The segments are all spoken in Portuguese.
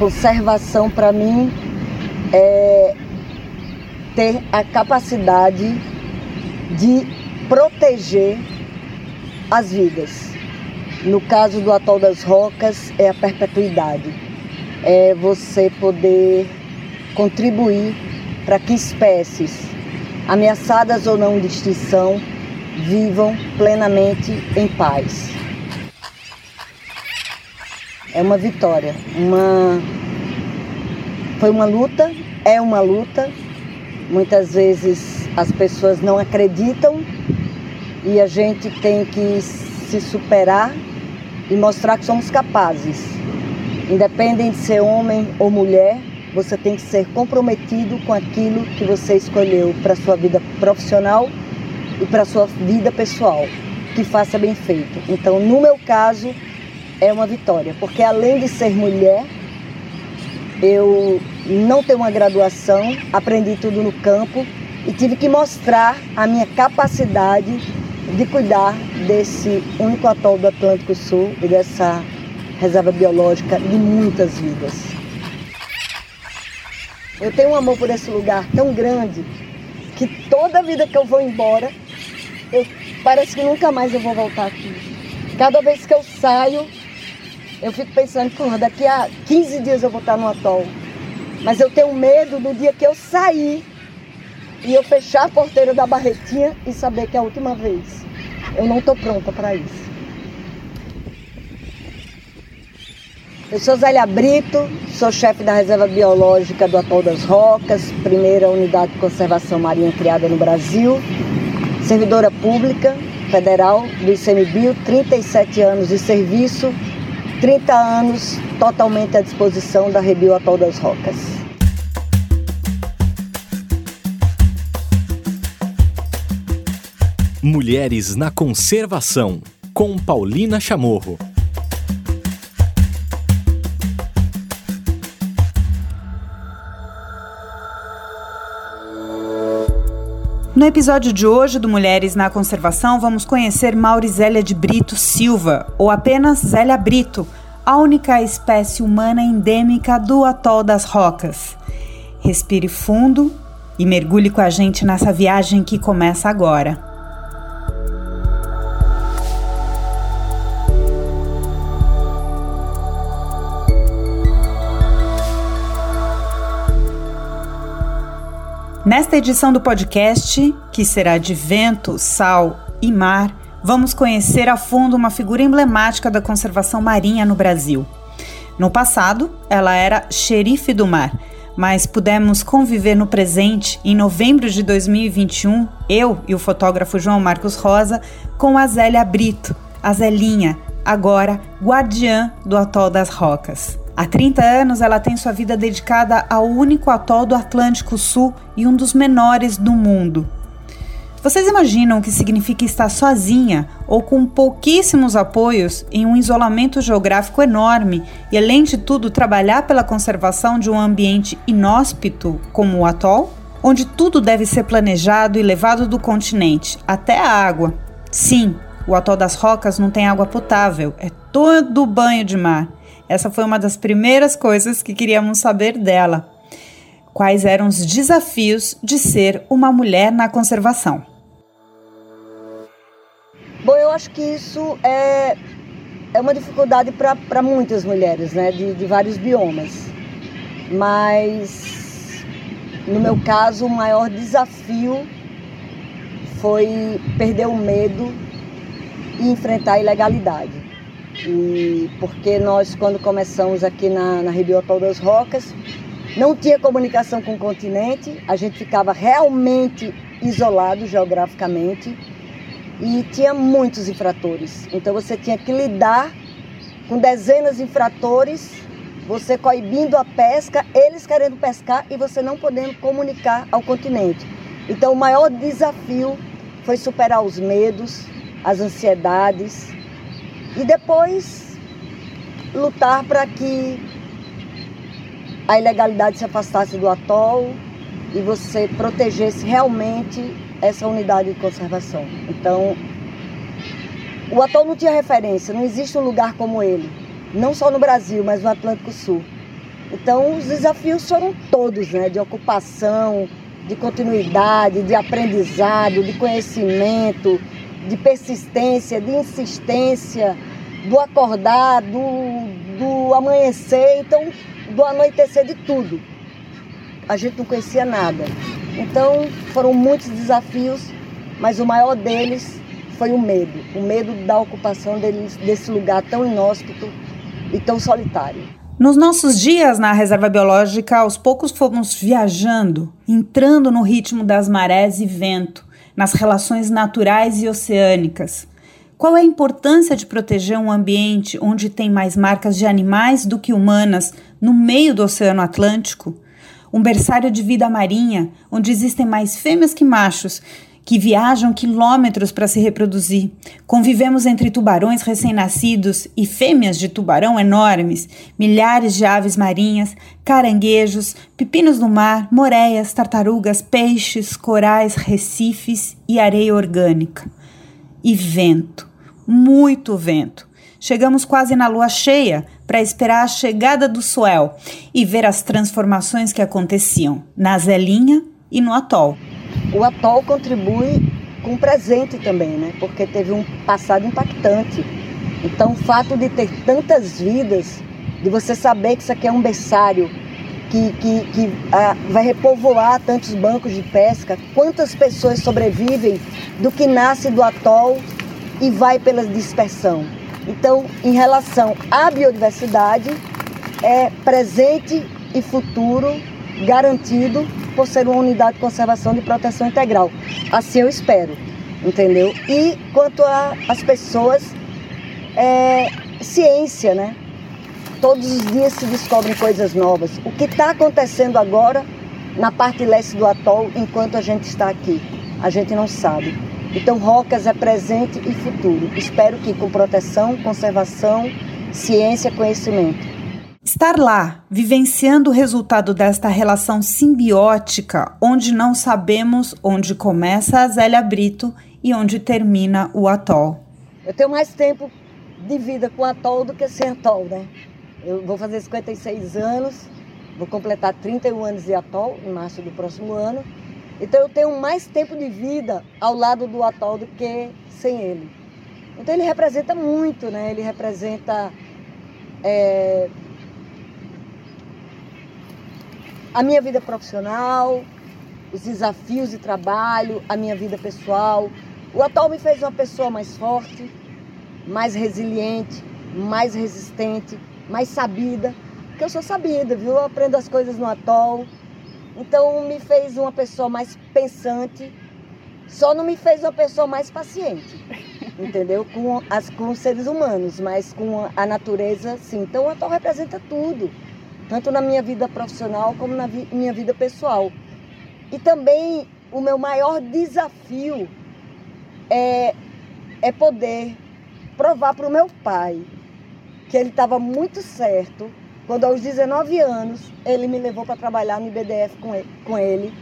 conservação para mim é ter a capacidade de proteger as vidas. No caso do Atol das Rocas, é a perpetuidade. É você poder contribuir para que espécies, ameaçadas ou não de extinção, vivam plenamente em paz. É uma vitória, uma foi uma luta, é uma luta. Muitas vezes as pessoas não acreditam e a gente tem que se superar e mostrar que somos capazes. Independente de ser homem ou mulher, você tem que ser comprometido com aquilo que você escolheu para sua vida profissional e para sua vida pessoal, que faça bem feito. Então, no meu caso, é uma vitória, porque além de ser mulher, eu não tenho uma graduação, aprendi tudo no campo e tive que mostrar a minha capacidade de cuidar desse único atol do Atlântico Sul e dessa reserva biológica de muitas vidas. Eu tenho um amor por esse lugar tão grande que toda vida que eu vou embora, eu, parece que nunca mais eu vou voltar aqui. Cada vez que eu saio, eu fico pensando, porra, daqui a 15 dias eu vou estar no atol. Mas eu tenho medo do dia que eu sair e eu fechar a porteira da barretinha e saber que é a última vez. Eu não estou pronta para isso. Eu sou Zélia Brito, sou chefe da Reserva Biológica do Atol das Rocas, primeira unidade de conservação marinha criada no Brasil, servidora pública federal do ICMBio, 37 anos de serviço, 30 anos totalmente à disposição da Rebio Atol das Rocas. Mulheres na Conservação, com Paulina Chamorro. No episódio de hoje do Mulheres na Conservação, vamos conhecer Maurizélia de Brito Silva, ou apenas Zélia Brito, a única espécie humana endêmica do Atol das Rocas. Respire fundo e mergulhe com a gente nessa viagem que começa agora. Nesta edição do podcast, que será de vento, sal e mar, vamos conhecer a fundo uma figura emblemática da conservação marinha no Brasil. No passado, ela era xerife do mar, mas pudemos conviver no presente, em novembro de 2021, eu e o fotógrafo João Marcos Rosa, com a Zélia Brito, a Zelinha, agora guardiã do Atol das Rocas. Há 30 anos, ela tem sua vida dedicada ao único atol do Atlântico Sul e um dos menores do mundo. Vocês imaginam o que significa estar sozinha ou com pouquíssimos apoios em um isolamento geográfico enorme e, além de tudo, trabalhar pela conservação de um ambiente inóspito como o atol? Onde tudo deve ser planejado e levado do continente, até a água. Sim, o atol das rocas não tem água potável, é todo banho de mar. Essa foi uma das primeiras coisas que queríamos saber dela. Quais eram os desafios de ser uma mulher na conservação? Bom, eu acho que isso é, é uma dificuldade para muitas mulheres, né, de, de vários biomas. Mas, no meu caso, o maior desafio foi perder o medo e enfrentar a ilegalidade. E porque nós, quando começamos aqui na, na Ribiotol das Rocas, não tinha comunicação com o continente, a gente ficava realmente isolado geograficamente e tinha muitos infratores. Então você tinha que lidar com dezenas de infratores, você coibindo a pesca, eles querendo pescar e você não podendo comunicar ao continente. Então o maior desafio foi superar os medos, as ansiedades, e depois lutar para que a ilegalidade se afastasse do atol e você protegesse realmente essa unidade de conservação. Então, o atol não tinha referência, não existe um lugar como ele, não só no Brasil, mas no Atlântico Sul. Então, os desafios foram todos, né? De ocupação, de continuidade, de aprendizado, de conhecimento, de persistência, de insistência, do acordar, do, do amanhecer, então, do anoitecer de tudo. A gente não conhecia nada. Então, foram muitos desafios, mas o maior deles foi o medo. O medo da ocupação deles, desse lugar tão inóspito e tão solitário. Nos nossos dias na reserva biológica, aos poucos fomos viajando, entrando no ritmo das marés e vento, nas relações naturais e oceânicas. Qual é a importância de proteger um ambiente onde tem mais marcas de animais do que humanas no meio do Oceano Atlântico? Um berçário de vida marinha, onde existem mais fêmeas que machos que viajam quilômetros para se reproduzir. Convivemos entre tubarões recém-nascidos e fêmeas de tubarão enormes, milhares de aves marinhas, caranguejos, pepinos do mar, moreias, tartarugas, peixes, corais, recifes e areia orgânica. E vento, muito vento. Chegamos quase na lua cheia para esperar a chegada do Suel e ver as transformações que aconteciam na Zelinha e no atol. O atol contribui com presente também, né? Porque teve um passado impactante. Então, o fato de ter tantas vidas, de você saber que isso aqui é um berçário que, que, que ah, vai repovoar tantos bancos de pesca, quantas pessoas sobrevivem do que nasce do atol e vai pela dispersão. Então, em relação à biodiversidade, é presente e futuro garantido por ser uma unidade de conservação de proteção integral. Assim eu espero, entendeu? E quanto às pessoas, é, ciência, né? Todos os dias se descobrem coisas novas. O que está acontecendo agora na parte leste do atol enquanto a gente está aqui? A gente não sabe. Então, Rocas é presente e futuro. Espero que com proteção, conservação, ciência, conhecimento. Estar lá, vivenciando o resultado desta relação simbiótica, onde não sabemos onde começa a Zélia Brito e onde termina o atol. Eu tenho mais tempo de vida com atol do que sem atol, né? Eu vou fazer 56 anos, vou completar 31 anos de atol em março do próximo ano. Então eu tenho mais tempo de vida ao lado do atol do que sem ele. Então ele representa muito, né? Ele representa é, a minha vida profissional, os desafios de trabalho, a minha vida pessoal. O atual me fez uma pessoa mais forte, mais resiliente, mais resistente, mais sabida. Porque eu sou sabida, viu? Eu aprendo as coisas no atol. Então me fez uma pessoa mais pensante, só não me fez uma pessoa mais paciente, entendeu? Com, as, com os seres humanos, mas com a natureza, sim. Então o atol representa tudo tanto na minha vida profissional como na vi minha vida pessoal. E também o meu maior desafio é, é poder provar para o meu pai que ele estava muito certo quando aos 19 anos ele me levou para trabalhar no IBDF com ele, com ele,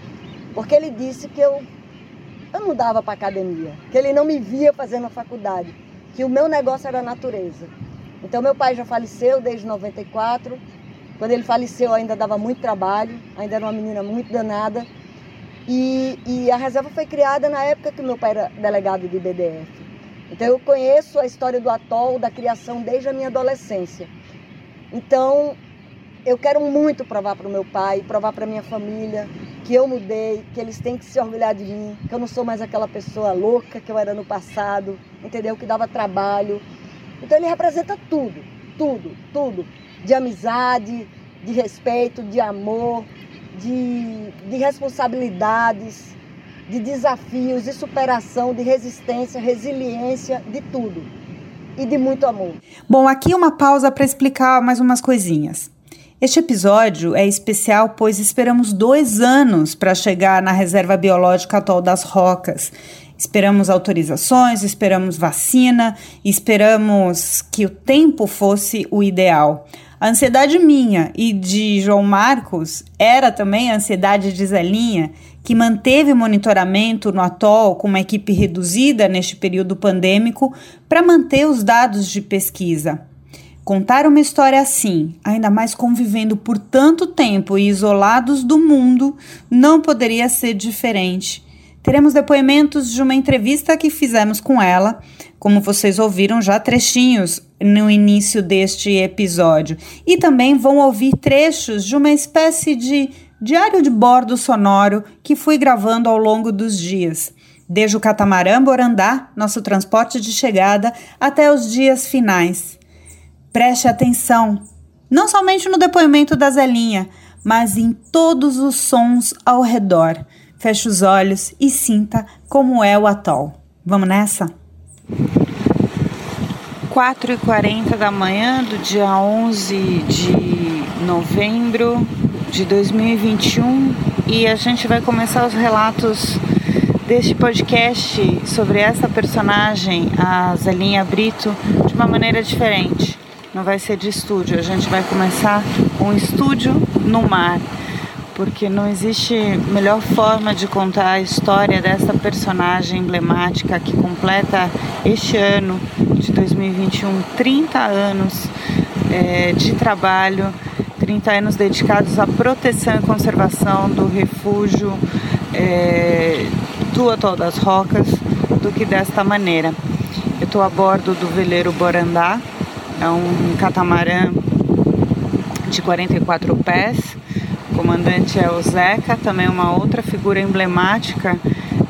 porque ele disse que eu, eu não dava para academia, que ele não me via fazendo a faculdade, que o meu negócio era a natureza. Então meu pai já faleceu desde 94 quando ele faleceu, ainda dava muito trabalho, ainda era uma menina muito danada. E, e, a reserva foi criada na época que meu pai era delegado de BDF. Então eu conheço a história do atol, da criação desde a minha adolescência. Então eu quero muito provar para o meu pai, provar para minha família que eu mudei, que eles têm que se orgulhar de mim, que eu não sou mais aquela pessoa louca que eu era no passado, entendeu? Que dava trabalho. Então ele representa tudo, tudo, tudo de amizade, de respeito, de amor, de, de responsabilidades, de desafios, de superação, de resistência, resiliência, de tudo. E de muito amor. Bom, aqui uma pausa para explicar mais umas coisinhas. Este episódio é especial pois esperamos dois anos para chegar na reserva biológica atual das rocas Esperamos autorizações, esperamos vacina, esperamos que o tempo fosse o ideal. A ansiedade minha e de João Marcos era também a ansiedade de Zelinha, que manteve monitoramento no atol com uma equipe reduzida neste período pandêmico para manter os dados de pesquisa. Contar uma história assim, ainda mais convivendo por tanto tempo e isolados do mundo, não poderia ser diferente. Teremos depoimentos de uma entrevista que fizemos com ela, como vocês ouviram já trechinhos no início deste episódio, e também vão ouvir trechos de uma espécie de diário de bordo sonoro que fui gravando ao longo dos dias desde o catamarã Borandá, nosso transporte de chegada, até os dias finais. Preste atenção, não somente no depoimento da Zelinha, mas em todos os sons ao redor. Feche os olhos e sinta como é o atol. Vamos nessa? 4h40 da manhã do dia 11 de novembro de 2021 e a gente vai começar os relatos deste podcast sobre essa personagem, a Zelinha Brito, de uma maneira diferente. Não vai ser de estúdio, a gente vai começar com um estúdio no mar, porque não existe melhor forma de contar a história dessa personagem emblemática que completa este ano de 2021 30 anos é, de trabalho, 30 anos dedicados à proteção e conservação do refúgio. É, do Atol das Rocas do que desta maneira. Eu estou a bordo do veleiro Borandá, é um catamarã de 44 pés. Comandante é o Zeca, também uma outra figura emblemática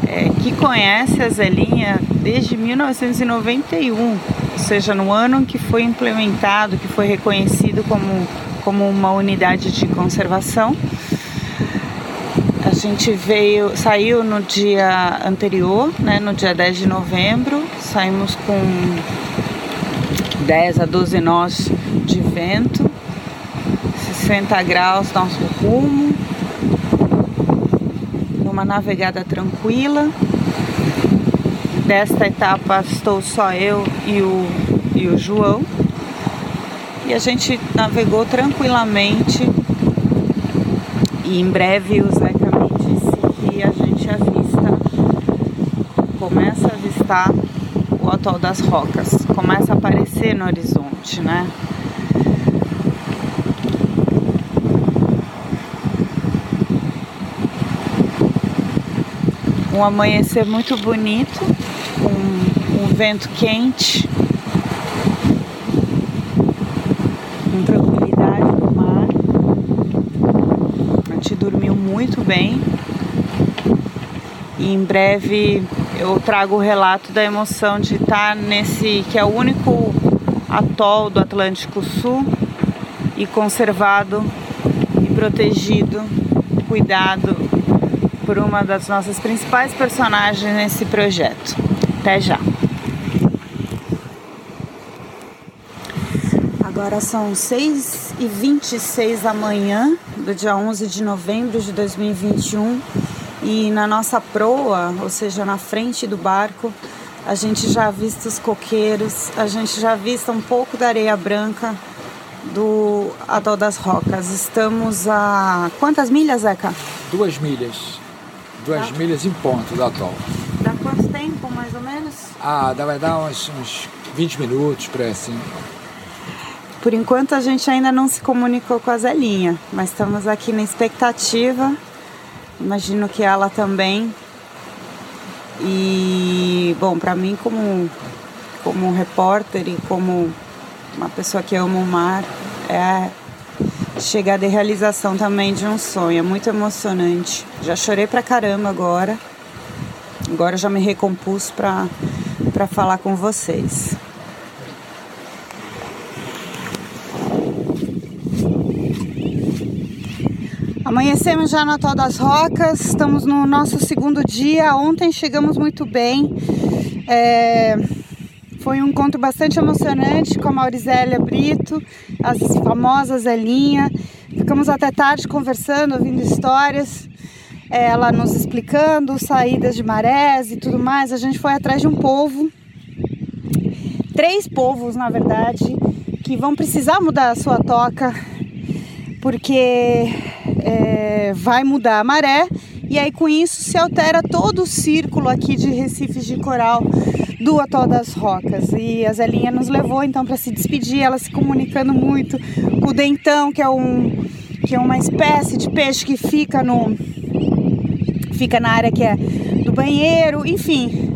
é, que conhece a Zelinha desde 1991, ou seja, no ano que foi implementado, que foi reconhecido como, como uma unidade de conservação. A gente veio, saiu no dia anterior, né, no dia 10 de novembro, saímos com 10 a 12 nós de vento, 60 graus nosso rumo, numa navegada tranquila. Desta etapa estou só eu e o, e o João. E a gente navegou tranquilamente e em breve o Zeca começa a avistar o atol das rocas, começa a aparecer no horizonte, né? Um amanhecer muito bonito, com um vento quente, com tranquilidade no mar. A gente dormiu muito bem e em breve eu trago o relato da emoção de estar nesse que é o único atol do Atlântico Sul e conservado e protegido, cuidado por uma das nossas principais personagens nesse projeto. Até já. Agora são 6 e 26 da manhã do dia 11 de novembro de 2021 e na nossa proa, ou seja, na frente do barco, a gente já avista os coqueiros, a gente já avista um pouco da areia branca do Atol das Rocas. Estamos a quantas milhas, Zeca? Duas milhas. Duas milhas em ponto do atol. Dá quanto tempo, mais ou menos? Ah, vai dar uns, uns 20 minutos para assim. Por enquanto a gente ainda não se comunicou com a Zelinha, mas estamos aqui na expectativa Imagino que ela também. E, bom, para mim, como, como repórter e como uma pessoa que ama o mar, é chegar de realização também de um sonho. É muito emocionante. Já chorei pra caramba agora. Agora já me recompus para falar com vocês. Amanhecemos já no Atol das Rocas, estamos no nosso segundo dia. Ontem chegamos muito bem. É... Foi um encontro bastante emocionante com a Maurizélia Brito, as famosas Zelinha. Ficamos até tarde conversando, ouvindo histórias, é, ela nos explicando saídas de marés e tudo mais. A gente foi atrás de um povo, três povos na verdade, que vão precisar mudar a sua toca, porque é, vai mudar a maré e aí com isso se altera todo o círculo aqui de recifes de coral do Atol das Rocas. E a Zelinha nos levou então para se despedir, ela se comunicando muito com o dentão, que é um que é uma espécie de peixe que fica no fica na área que é do banheiro, enfim.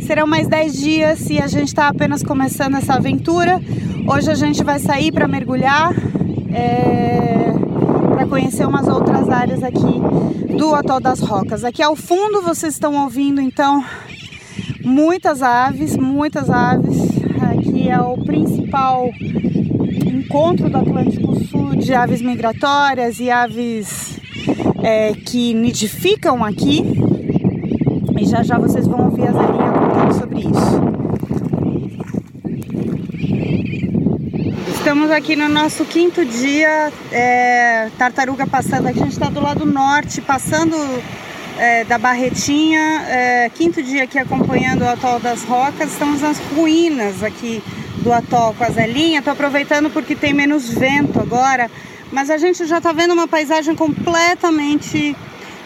Serão mais 10 dias e a gente está apenas começando essa aventura. Hoje a gente vai sair para mergulhar, é, para conhecer umas outras áreas aqui do Atol das Rocas. Aqui ao fundo vocês estão ouvindo então muitas aves, muitas aves. Aqui é o principal encontro do Atlântico Sul de aves migratórias e aves é, que nidificam aqui. E já já vocês vão ouvir a Zelinha contando sobre isso. Estamos aqui no nosso quinto dia, é, tartaruga passando aqui, a gente está do lado norte, passando é, da Barretinha, é, quinto dia aqui acompanhando o Atol das Rocas, estamos nas ruínas aqui do Atol com a Zelinha, estou aproveitando porque tem menos vento agora, mas a gente já está vendo uma paisagem completamente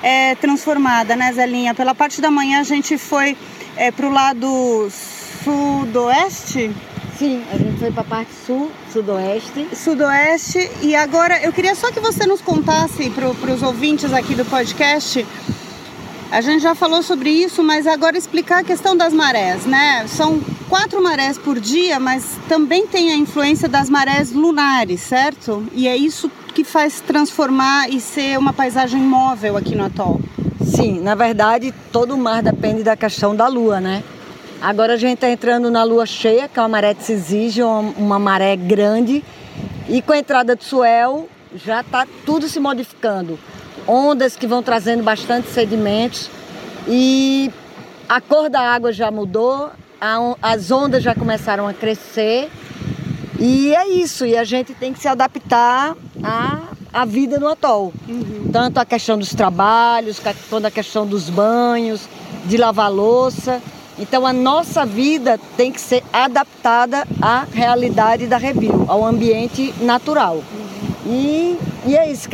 é, transformada, né Zelinha? Pela parte da manhã a gente foi é, para o lado sudoeste, Sim, a gente foi para a parte sul, sudoeste. Sudoeste. E agora eu queria só que você nos contasse para os ouvintes aqui do podcast. A gente já falou sobre isso, mas agora explicar a questão das marés, né? São quatro marés por dia, mas também tem a influência das marés lunares, certo? E é isso que faz transformar e ser uma paisagem móvel aqui no atol. Sim, na verdade, todo o mar depende da questão da lua, né? Agora a gente está entrando na lua cheia, que é uma maré que se exige, uma, maré grande. E com a entrada do suel, já está tudo se modificando. Ondas que vão trazendo bastante sedimentos. E a cor da água já mudou, a, as ondas já começaram a crescer. E é isso, e a gente tem que se adaptar à, à vida no atol. Uhum. Tanto a questão dos trabalhos, quanto a questão dos banhos, de lavar louça. Então a nossa vida tem que ser adaptada à realidade da Rebio, ao ambiente natural. E, e é isso,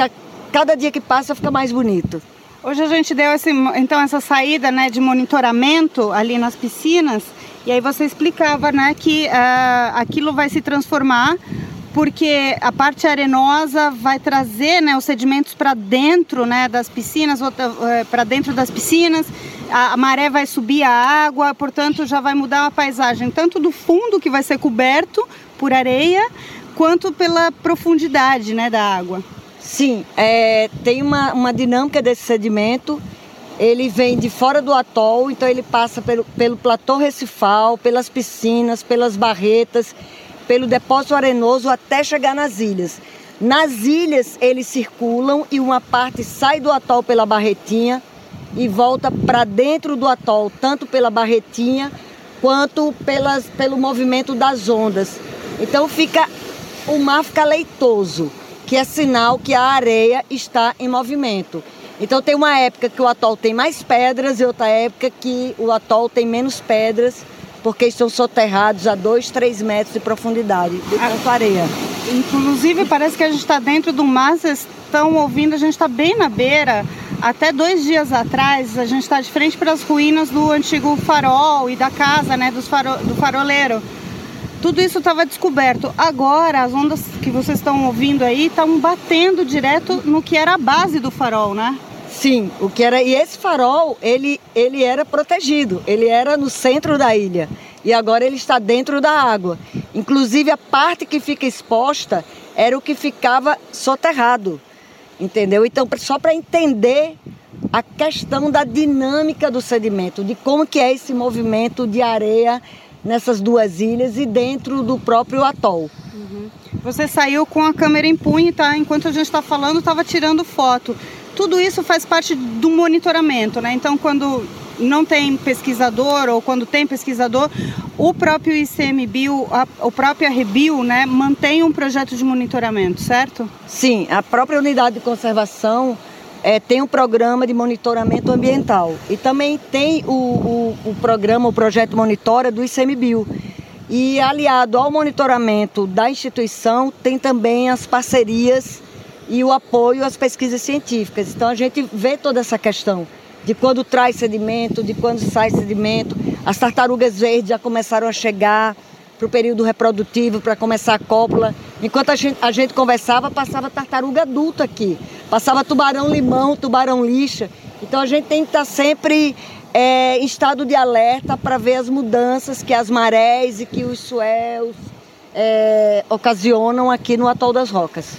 cada dia que passa fica mais bonito. Hoje a gente deu esse, então essa saída né, de monitoramento ali nas piscinas e aí você explicava né, que uh, aquilo vai se transformar porque a parte arenosa vai trazer né, os sedimentos para dentro né, das piscinas, eh, para dentro das piscinas, a, maré vai subir a água, portanto já vai mudar a paisagem, tanto do fundo que vai ser coberto por areia, quanto pela profundidade né, da água. Sim, é, tem uma, uma dinâmica desse sedimento, ele vem de fora do atol, então ele passa pelo, pelo platô recifal, pelas piscinas, pelas barretas, pelo depósito arenoso até chegar nas ilhas. Nas ilhas eles circulam e uma parte sai do atol pela barretinha e volta para dentro do atol, tanto pela barretinha quanto pelas, pelo movimento das ondas. Então fica o mar fica leitoso, que é sinal que a areia está em movimento. Então tem uma época que o atol tem mais pedras e outra época que o atol tem menos pedras porque estão soterrados a 2, 3 metros de profundidade, de tanta areia. Inclusive, parece que a gente está dentro do mar, vocês estão ouvindo, a gente está bem na beira. Até dois dias atrás, a gente está de frente para as ruínas do antigo farol e da casa né, dos faro, do faroleiro. Tudo isso estava descoberto. Agora, as ondas que vocês estão ouvindo aí estão batendo direto no que era a base do farol, né? Sim, o que era. E esse farol, ele, ele era protegido, ele era no centro da ilha. E agora ele está dentro da água. Inclusive a parte que fica exposta era o que ficava soterrado. Entendeu? Então, só para entender a questão da dinâmica do sedimento, de como que é esse movimento de areia nessas duas ilhas e dentro do próprio atol. Uhum. Você saiu com a câmera em punho, tá? Enquanto a gente está falando, estava tirando foto. Tudo isso faz parte do monitoramento, né? Então, quando não tem pesquisador ou quando tem pesquisador, o próprio ICMBio, a, o próprio Arrebio, né, mantém um projeto de monitoramento, certo? Sim, a própria unidade de conservação é, tem um programa de monitoramento ambiental e também tem o, o, o programa, o projeto Monitora do ICMBio. E aliado ao monitoramento da instituição, tem também as parcerias e o apoio às pesquisas científicas. Então a gente vê toda essa questão de quando traz sedimento, de quando sai sedimento, As tartarugas verdes já começaram a chegar para o período reprodutivo, para começar a cópula. Enquanto a gente, a gente conversava, passava tartaruga adulta aqui. Passava tubarão-limão, tubarão-lixa. Então a gente tem que estar tá sempre é, em estado de alerta para ver as mudanças que as marés e que os suéus é, ocasionam aqui no Atol das Rocas.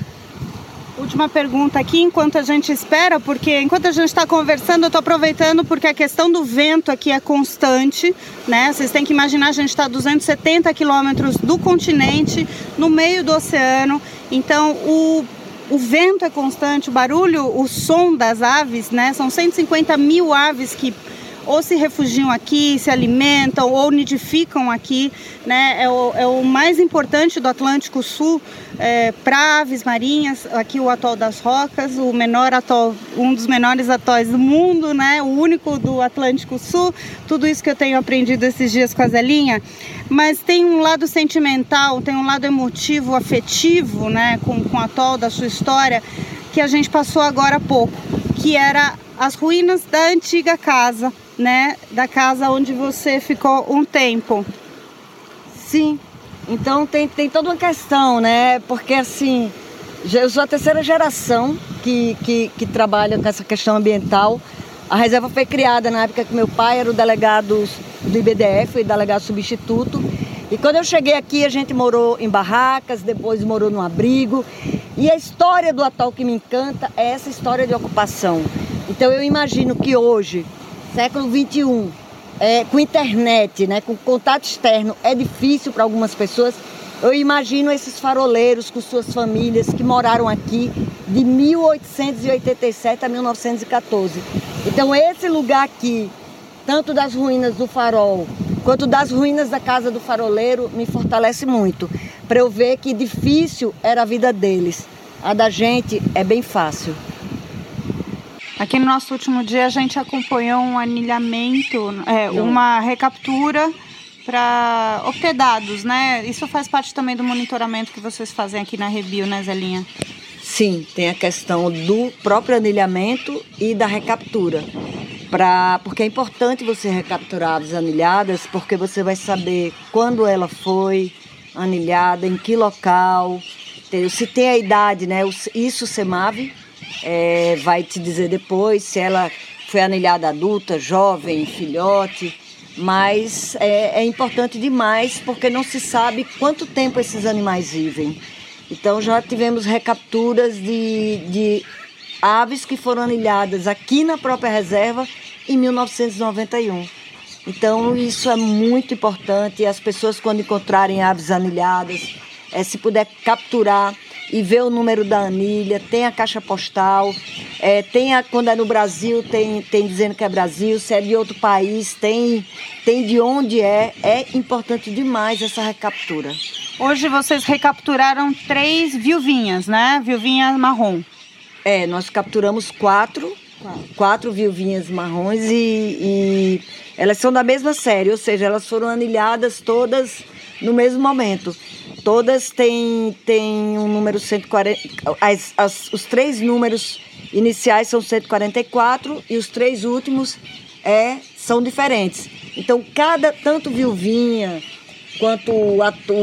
Última pergunta aqui, enquanto a gente espera, porque enquanto a gente está conversando, eu estou aproveitando porque a questão do vento aqui é constante, né? Vocês têm que imaginar, a gente está a 270 quilômetros do continente, no meio do oceano, então o, o vento é constante, o barulho, o som das aves, né? São 150 mil aves que ou se refugiam aqui, se alimentam ou nidificam aqui, né? É o, é o mais importante do Atlântico Sul é, para aves marinhas, aqui o atol das Rocas, o menor atol, um dos menores atóis do mundo, né? O único do Atlântico Sul. Tudo isso que eu tenho aprendido esses dias com a Zelinha, mas tem um lado sentimental, tem um lado emotivo, afetivo, né? Com, com o atol da sua história que a gente passou agora há pouco, que era as ruínas da antiga casa, né? Da casa onde você ficou um tempo. Sim. Então tem, tem toda uma questão, né? Porque assim, eu sou a terceira geração que, que, que trabalha com essa questão ambiental. A reserva foi criada na época que meu pai era o delegado do IBDF, delegado substituto. E quando eu cheguei aqui, a gente morou em barracas, depois morou num abrigo. E a história do atol que me encanta é essa história de ocupação. Então eu imagino que hoje, século 21, é, com internet, né, com contato externo, é difícil para algumas pessoas. Eu imagino esses faroleiros com suas famílias que moraram aqui de 1887 a 1914. Então esse lugar aqui, tanto das ruínas do farol quanto das ruínas da casa do faroleiro, me fortalece muito. Para eu ver que difícil era a vida deles. A da gente é bem fácil. Aqui no nosso último dia a gente acompanhou um anilhamento, é, uma recaptura para obter dados, né? Isso faz parte também do monitoramento que vocês fazem aqui na Rebio, né, Zelinha? Sim, tem a questão do próprio anilhamento e da recaptura. Pra, porque é importante você recapturar as anilhadas, porque você vai saber quando ela foi anilhada, em que local, se tem a idade, né? Isso o CEMAV é, vai te dizer depois se ela foi anilhada adulta, jovem, filhote. Mas é, é importante demais porque não se sabe quanto tempo esses animais vivem. Então já tivemos recapturas de, de aves que foram anilhadas aqui na própria reserva em 1991. Então isso é muito importante. As pessoas quando encontrarem aves anilhadas, é, se puder capturar e ver o número da anilha, tem a caixa postal, é, tem a, quando é no Brasil, tem, tem dizendo que é Brasil, se é de outro país, tem, tem de onde é. É importante demais essa recaptura. Hoje vocês recapturaram três viuvinhas, né? Viuvinha marrom. É, nós capturamos quatro, quatro, quatro viuvinhas marrons e, e elas são da mesma série, ou seja, elas foram anilhadas todas no mesmo momento. Todas têm, têm um número 140. As, as, os três números iniciais são 144 e os três últimos é, são diferentes. Então, cada, tanto viuvinha quanto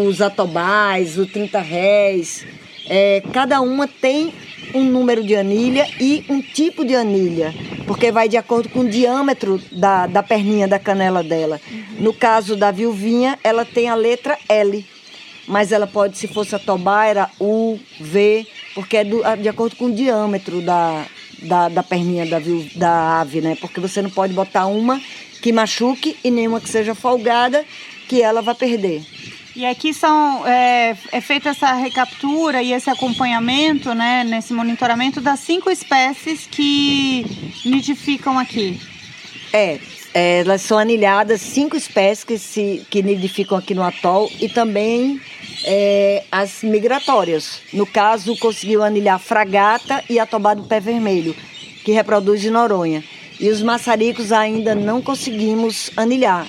os atobais, o 30 réis, é, cada uma tem um número de anilha e um tipo de anilha, porque vai de acordo com o diâmetro da, da perninha da canela dela. No caso da viuvinha, ela tem a letra L, mas ela pode, se fosse a tobá, era U, V, porque é do, de acordo com o diâmetro da, da, da perninha da, da ave, né? Porque você não pode botar uma que machuque e nenhuma que seja folgada, que ela vai perder. E aqui são é, é feita essa recaptura e esse acompanhamento, né, nesse monitoramento das cinco espécies que nidificam aqui. É, é, elas são anilhadas, cinco espécies que, se, que nidificam aqui no atol e também é, as migratórias. No caso, conseguiu anilhar fragata e atobá do pé vermelho, que reproduz em Noronha. E os maçaricos ainda não conseguimos anilhar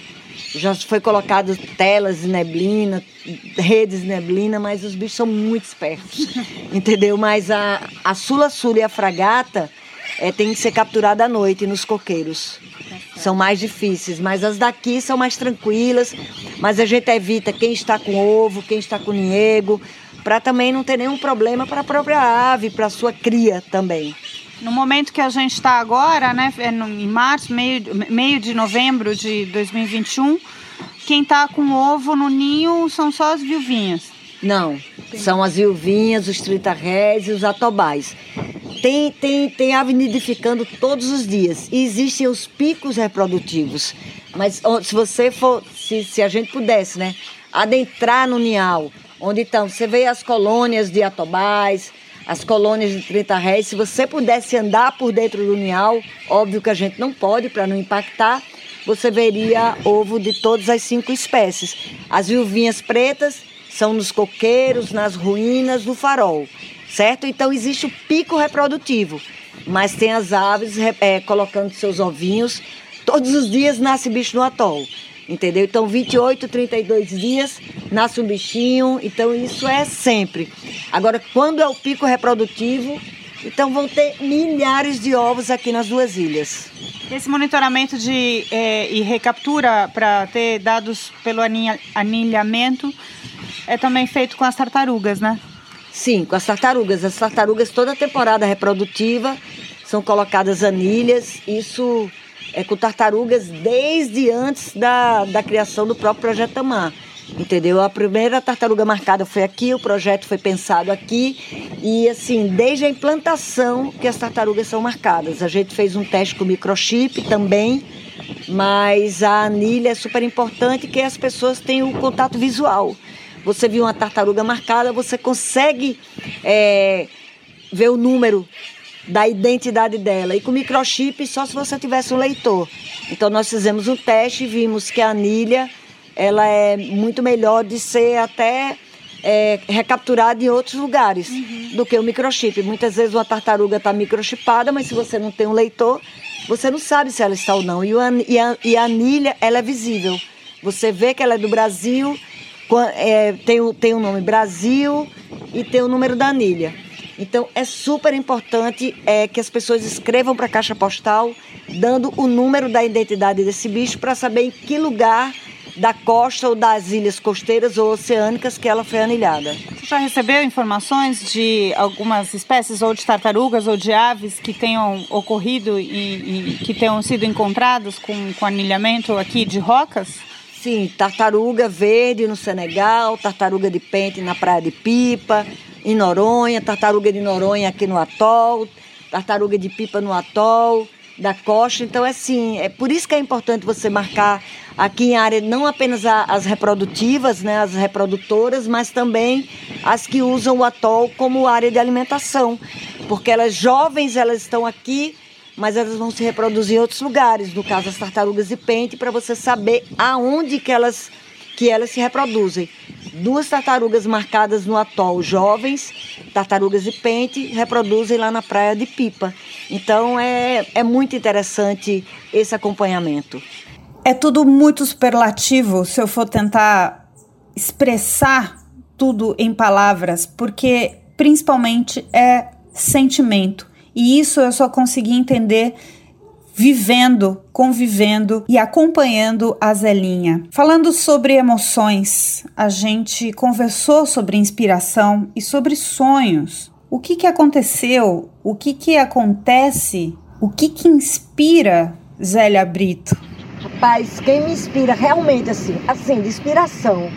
já foi colocado telas de neblina, redes de neblina, mas os bichos são muito espertos, entendeu? Mas a, a sula-sula e a fragata é, tem que ser capturada à noite nos coqueiros. são mais difíceis, mas as daqui são mais tranquilas, mas a gente evita quem está com ovo, quem está com ninhego, para também não ter nenhum problema para a própria ave, para a sua cria também. No momento que a gente está agora, né, é em março, meio, meio de novembro de 2021, quem está com ovo no ninho são só as viuvinhas. Não, são as viuvinhas, os tritarrés e os atobais. Tem, tem, tem ave nidificando todos os dias. E existem os picos reprodutivos. Mas se você for, se, se a gente pudesse, né, adentrar no ninhal, onde então você vê as colônias de atobais, as colônias de 30 réis. Se você pudesse andar por dentro do ninhal, óbvio que a gente não pode para não impactar, você veria ovo de todas as cinco espécies. As viuvinhas pretas são nos coqueiros, nas ruínas do farol, certo? Então existe o pico reprodutivo, mas tem as aves é, colocando seus ovinhos. Todos os dias nasce bicho no atol entendeu? Então, 28, 32 dias, nasce um bichinho, então isso é sempre. Agora, quando é o pico reprodutivo, então vão ter milhares de ovos aqui nas duas ilhas. Esse monitoramento de, é, e recaptura para ter dados pelo anilhamento é também feito com as tartarugas, né? Sim, com as tartarugas. As tartarugas, toda temporada reprodutiva, são colocadas anilhas. Isso é, com tartarugas desde antes da, da criação do próprio Projeto Tamar. Entendeu? A primeira tartaruga marcada foi aqui, o projeto foi pensado aqui e assim, desde a implantação que as tartarugas são marcadas. A gente fez um teste com microchip também, mas a anilha é super importante que as pessoas tenham o contato visual. Você viu uma tartaruga marcada, você consegue é, ver o número da identidade dela. E com microchip só se você tivesse um leitor. Então nós fizemos um teste e vimos que a anilha ela é muito melhor de ser até é, recapturada em outros lugares uhum. do que o microchip. Muitas vezes uma tartaruga está microchipada, mas se você não tem um leitor, você não sabe se ela está ou não. E, o, e, a, e a anilha, ela é visível. Você vê que ela é do Brasil, é, tem, o, tem o nome Brasil e tem o número da anilha. Então é super importante é, que as pessoas escrevam para a caixa postal, dando o número da identidade desse bicho para saber em que lugar da costa ou das ilhas costeiras ou oceânicas que ela foi anilhada. Você já recebeu informações de algumas espécies ou de tartarugas ou de aves que tenham ocorrido e, e que tenham sido encontradas com, com anilhamento aqui de rocas? Sim, tartaruga verde no Senegal, tartaruga de pente na Praia de Pipa, em Noronha, tartaruga de Noronha aqui no atol, tartaruga de pipa no atol da costa. Então, é assim, é por isso que é importante você marcar aqui em área não apenas as reprodutivas, né, as reprodutoras, mas também as que usam o atol como área de alimentação, porque elas jovens elas estão aqui, mas elas vão se reproduzir em outros lugares, no caso as tartarugas de pente, para você saber aonde que elas que elas se reproduzem. Duas tartarugas marcadas no atol jovens, tartarugas de pente, reproduzem lá na praia de Pipa. Então é, é muito interessante esse acompanhamento. É tudo muito superlativo se eu for tentar expressar tudo em palavras, porque principalmente é sentimento. E isso eu só consegui entender vivendo, convivendo e acompanhando a Zelinha. Falando sobre emoções, a gente conversou sobre inspiração e sobre sonhos. O que, que aconteceu? O que, que acontece? O que, que inspira Zélia Brito? Rapaz, quem me inspira realmente assim, assim, de inspiração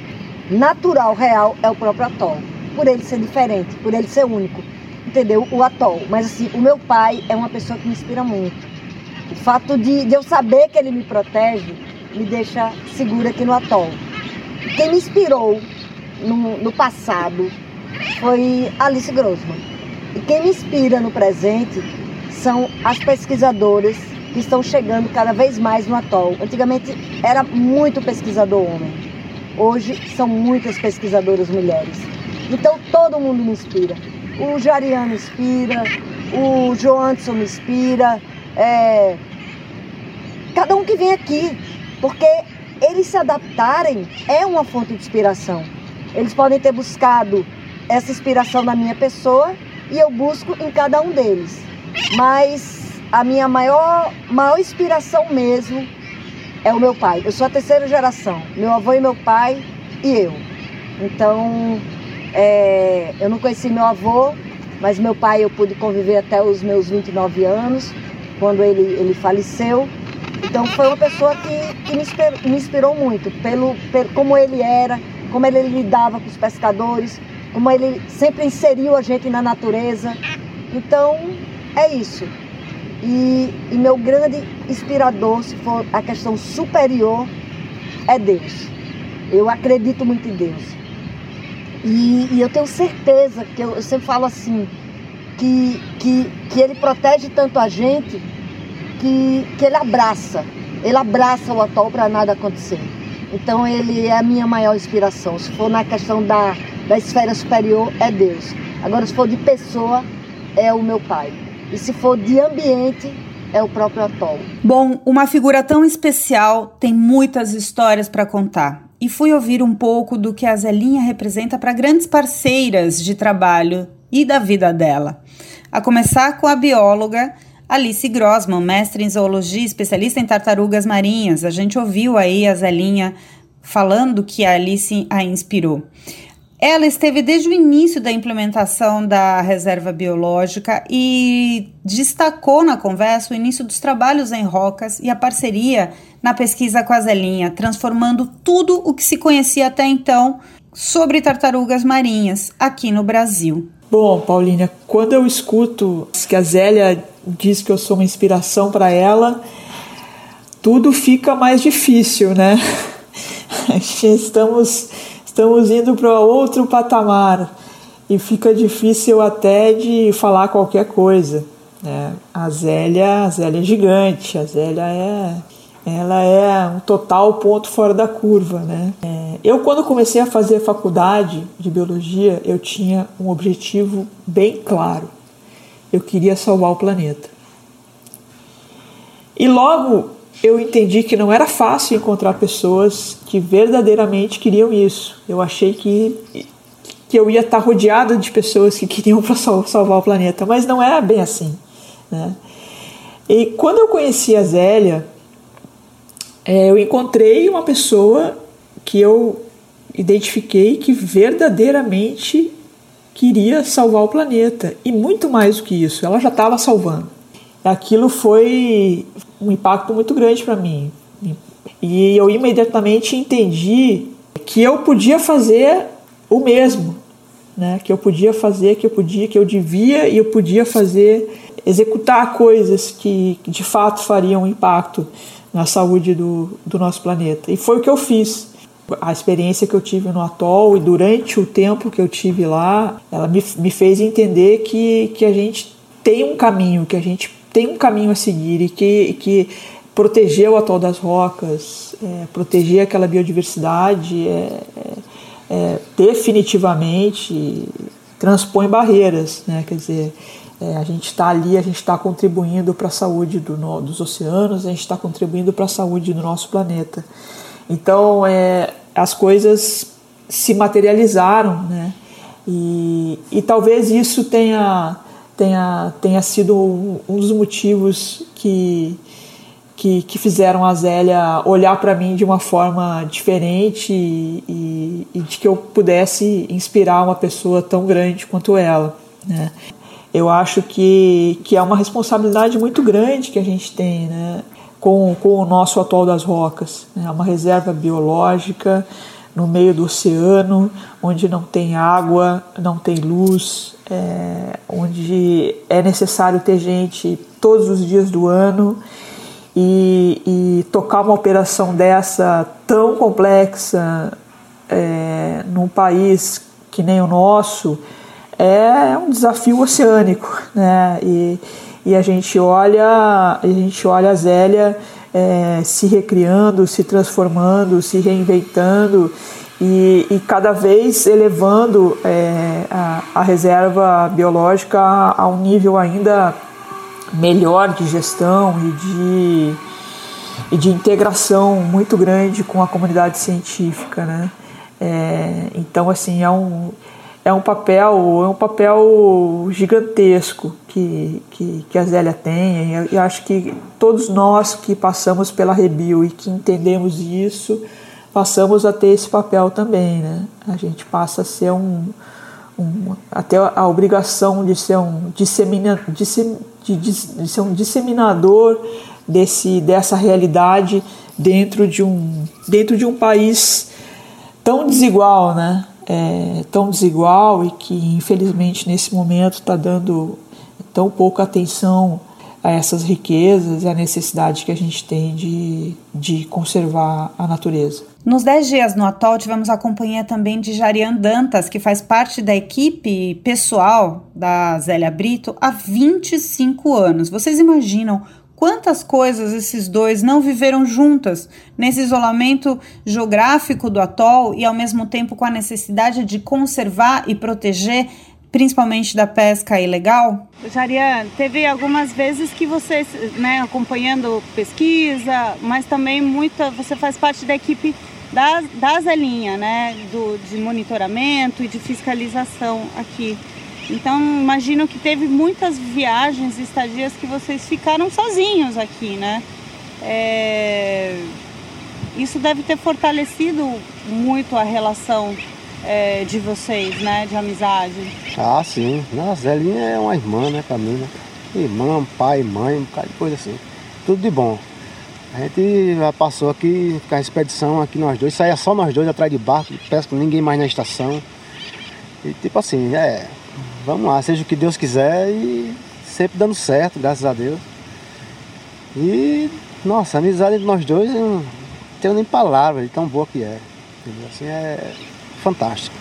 natural, real, é o próprio Atol. Por ele ser diferente, por ele ser único. Entendeu? O Atol. Mas assim, o meu pai é uma pessoa que me inspira muito o fato de, de eu saber que ele me protege me deixa segura aqui no atol. Quem me inspirou no, no passado foi Alice Grossman. E quem me inspira no presente são as pesquisadoras que estão chegando cada vez mais no atol. Antigamente era muito pesquisador homem. Hoje são muitas pesquisadoras mulheres. Então todo mundo me inspira. O Jariano inspira, o Joanson me inspira, é, cada um que vem aqui, porque eles se adaptarem é uma fonte de inspiração. Eles podem ter buscado essa inspiração na minha pessoa e eu busco em cada um deles. Mas a minha maior, maior inspiração mesmo é o meu pai. Eu sou a terceira geração, meu avô e meu pai e eu. Então, é, eu não conheci meu avô, mas meu pai eu pude conviver até os meus 29 anos, quando ele, ele faleceu. Então foi uma pessoa que, que me, inspirou, me inspirou muito, pelo, pelo como ele era, como ele lidava com os pescadores, como ele sempre inseriu a gente na natureza. Então é isso. E, e meu grande inspirador, se for a questão superior, é Deus. Eu acredito muito em Deus. E, e eu tenho certeza que eu, eu, sempre falo assim, que, que, que ele protege tanto a gente que, que ele abraça. Ele abraça o atol para nada acontecer. Então ele é a minha maior inspiração. Se for na questão da, da esfera superior, é Deus. Agora, se for de pessoa, é o meu pai. E se for de ambiente, é o próprio atol. Bom, uma figura tão especial tem muitas histórias para contar e fui ouvir um pouco do que a Zelinha representa para grandes parceiras de trabalho e da vida dela. A começar com a bióloga Alice Grossman, mestre em zoologia, especialista em tartarugas marinhas. A gente ouviu aí a Zelinha falando que a Alice a inspirou. Ela esteve desde o início da implementação da reserva biológica e destacou na conversa o início dos trabalhos em rocas e a parceria na pesquisa com a Zelinha, transformando tudo o que se conhecia até então sobre tartarugas marinhas aqui no Brasil. Bom, Paulina, quando eu escuto que a Zélia diz que eu sou uma inspiração para ela, tudo fica mais difícil, né? Estamos estamos indo para outro patamar e fica difícil até de falar qualquer coisa. Né? A Zélia, a Zélia é gigante, a Zélia é, ela é um total ponto fora da curva, né? É, eu quando comecei a fazer a faculdade de biologia, eu tinha um objetivo bem claro. Eu queria salvar o planeta. E logo eu entendi que não era fácil encontrar pessoas que verdadeiramente queriam isso. Eu achei que, que eu ia estar rodeada de pessoas que queriam salvar o planeta, mas não era bem assim. Né? E quando eu conheci a Zélia, é, eu encontrei uma pessoa que eu identifiquei que verdadeiramente queria salvar o planeta. E muito mais do que isso, ela já estava salvando. Aquilo foi um impacto muito grande para mim. E eu imediatamente entendi que eu podia fazer o mesmo, né? Que eu podia fazer, que eu podia, que eu devia e eu podia fazer, executar coisas que de fato fariam impacto na saúde do, do nosso planeta. E foi o que eu fiz. A experiência que eu tive no atol e durante o tempo que eu tive lá, ela me, me fez entender que, que a gente tem um caminho, que a gente tem um caminho a seguir e que, que proteger o atol das rocas, é, proteger aquela biodiversidade, é, é, é definitivamente transpõe barreiras, né? Quer dizer, é, a gente está ali, a gente está contribuindo para a saúde do, no, dos oceanos, a gente está contribuindo para a saúde do nosso planeta. Então, é, as coisas se materializaram, né? E, e talvez isso tenha tenha, tenha sido um, dos motivos que, que, que, fizeram a Zélia olhar para mim de uma forma diferente e, e, de que eu pudesse inspirar uma pessoa tão grande quanto ela. Né? Eu acho que, que é uma responsabilidade muito grande que a gente tem né? com, com o nosso atol das rocas. Né? É uma reserva biológica no meio do oceano, onde não tem água, não tem luz, é, onde é necessário ter gente todos os dias do ano e, e tocar uma operação dessa tão complexa é, num país que nem o nosso é um desafio oceânico, né? E, e a gente olha, a gente olha a Zélia é, se recriando, se transformando, se reinventando e, e cada vez elevando é, a, a, reserva biológica a, a, um nível ainda melhor de gestão e de, e de integração muito grande com a comunidade científica, né? É, então, assim, é um, é um papel é um papel gigantesco que, que, que a Zélia tem. E acho que todos nós que passamos pela Rebio e que entendemos isso passamos a ter esse papel também né? A gente passa a ser um, um até a obrigação de ser um dissemina, dissem, de, de, de ser um disseminador desse dessa realidade dentro de um dentro de um país tão desigual né é, tão desigual e que infelizmente nesse momento está dando tão pouca atenção a essas riquezas e a necessidade que a gente tem de, de conservar a natureza. Nos 10 dias no Atol, tivemos a companhia também de Jarian Dantas, que faz parte da equipe pessoal da Zélia Brito há 25 anos. Vocês imaginam Quantas coisas esses dois não viveram juntas nesse isolamento geográfico do atol e ao mesmo tempo com a necessidade de conservar e proteger, principalmente da pesca ilegal? Jarian, teve algumas vezes que você, né, acompanhando pesquisa, mas também muita, você faz parte da equipe da, da Zelinha, né, do, de monitoramento e de fiscalização aqui. Então, imagino que teve muitas viagens, estadias que vocês ficaram sozinhos aqui, né? É... Isso deve ter fortalecido muito a relação é, de vocês, né? De amizade. Ah, sim. A Zelinha é uma irmã, né, pra mim, né? Irmã, pai, mãe, um bocado de coisa assim. Tudo de bom. A gente já passou aqui, com a expedição aqui nós dois, saía só nós dois atrás de barco, pesca ninguém mais na estação. E tipo assim, é, vamos lá, seja o que Deus quiser e sempre dando certo, graças a Deus. E, nossa, a amizade entre nós dois, não tenho nem palavras de tão boa que é. Assim, é fantástico.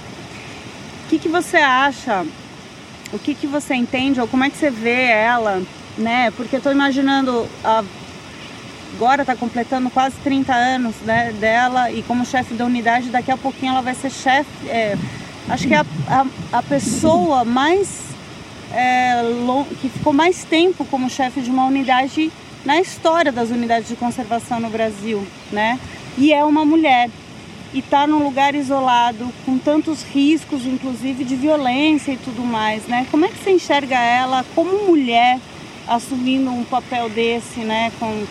O que, que você acha? O que, que você entende ou como é que você vê ela, né? Porque eu tô imaginando a agora está completando quase 30 anos né, dela e como chefe da unidade, daqui a pouquinho ela vai ser chefe, é, acho que a, a, a pessoa mais é, long, que ficou mais tempo como chefe de uma unidade na história das unidades de conservação no Brasil, né? E é uma mulher e está num lugar isolado com tantos riscos, inclusive de violência e tudo mais, né? Como é que você enxerga ela como mulher assumindo um papel desse, né? Com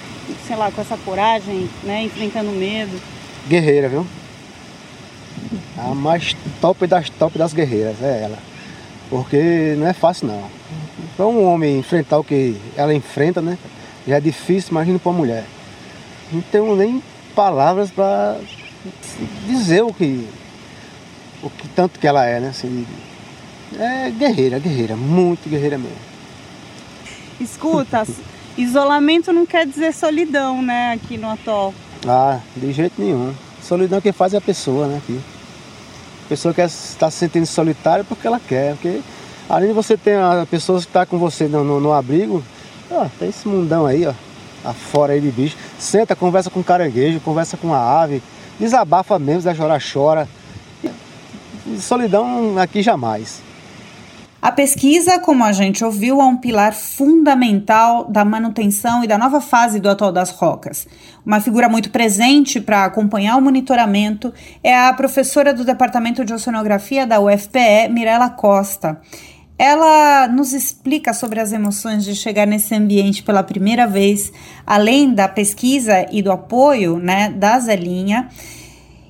sei lá, com essa coragem, né? Enfrentando medo. Guerreira, viu? A mais top das top das guerreiras é ela. Porque não é fácil não. Para um homem enfrentar o que ela enfrenta, né? Já é difícil, imagina para uma mulher. Não tenho nem palavras para dizer o que, o que tanto que ela é, né? Assim, é guerreira, guerreira, muito guerreira mesmo. Escuta, isolamento não quer dizer solidão, né, aqui no atol. Ah, de jeito nenhum. Solidão que faz é a pessoa, né, aqui. A pessoa quer estar se sentindo solitária porque ela quer. Porque além de você ter a pessoa que está com você no, no, no abrigo, ó, tem esse mundão aí, ó, afora aí de bicho. Senta, conversa com caranguejo, conversa com a ave, desabafa mesmo, da chora, chora. Solidão aqui jamais. A pesquisa, como a gente ouviu, é um pilar fundamental da manutenção e da nova fase do Atol das Rocas. Uma figura muito presente para acompanhar o monitoramento é a professora do Departamento de Oceanografia da UFPE, Mirela Costa. Ela nos explica sobre as emoções de chegar nesse ambiente pela primeira vez, além da pesquisa e do apoio né, da Zelinha,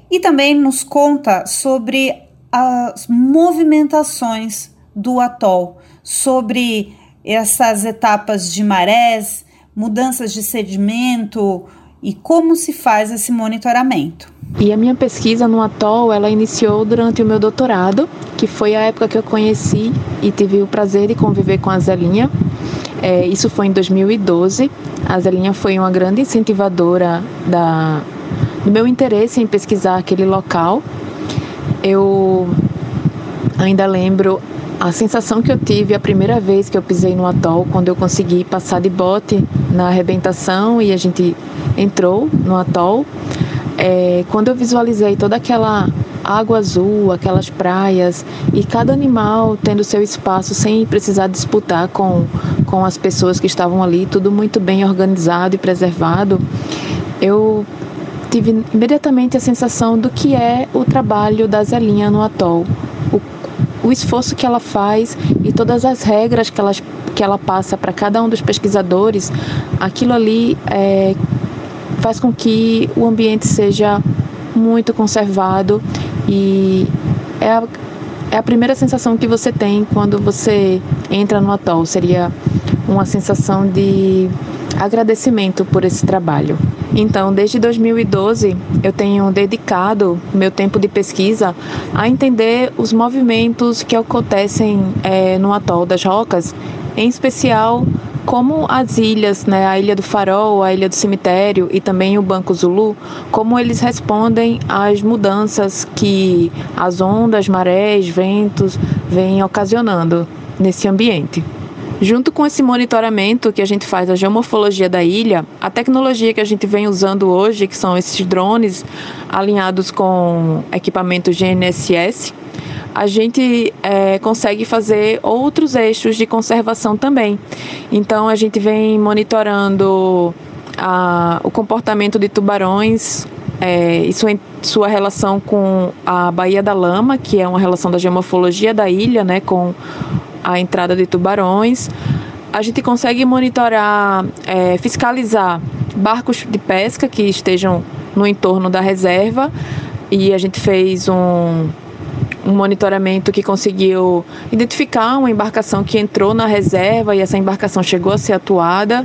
e também nos conta sobre as movimentações do atol, sobre essas etapas de marés, mudanças de sedimento e como se faz esse monitoramento. E a minha pesquisa no atol, ela iniciou durante o meu doutorado, que foi a época que eu conheci e tive o prazer de conviver com a Zelinha. É, isso foi em 2012. A Zelinha foi uma grande incentivadora da, do meu interesse em pesquisar aquele local. Eu ainda lembro a sensação que eu tive a primeira vez que eu pisei no atol, quando eu consegui passar de bote na arrebentação e a gente entrou no atol, é, quando eu visualizei toda aquela água azul, aquelas praias e cada animal tendo seu espaço sem precisar disputar com, com as pessoas que estavam ali, tudo muito bem organizado e preservado, eu tive imediatamente a sensação do que é o trabalho da Zelinha no atol o esforço que ela faz e todas as regras que ela, que ela passa para cada um dos pesquisadores, aquilo ali é, faz com que o ambiente seja muito conservado e é a, é a primeira sensação que você tem quando você entra no atol, seria uma sensação de agradecimento por esse trabalho. Então, desde 2012, eu tenho dedicado meu tempo de pesquisa a entender os movimentos que acontecem é, no atol das Rocas, em especial como as ilhas, né, a Ilha do Farol, a Ilha do Cemitério e também o Banco Zulu, como eles respondem às mudanças que as ondas, marés, ventos vêm ocasionando nesse ambiente. Junto com esse monitoramento que a gente faz da geomorfologia da ilha, a tecnologia que a gente vem usando hoje, que são esses drones alinhados com equipamentos GNSS, a gente é, consegue fazer outros eixos de conservação também. Então a gente vem monitorando a, o comportamento de tubarões, é, isso em sua relação com a Baía da Lama, que é uma relação da geomorfologia da ilha, né, com a entrada de tubarões. A gente consegue monitorar, é, fiscalizar barcos de pesca que estejam no entorno da reserva e a gente fez um, um monitoramento que conseguiu identificar uma embarcação que entrou na reserva e essa embarcação chegou a ser atuada.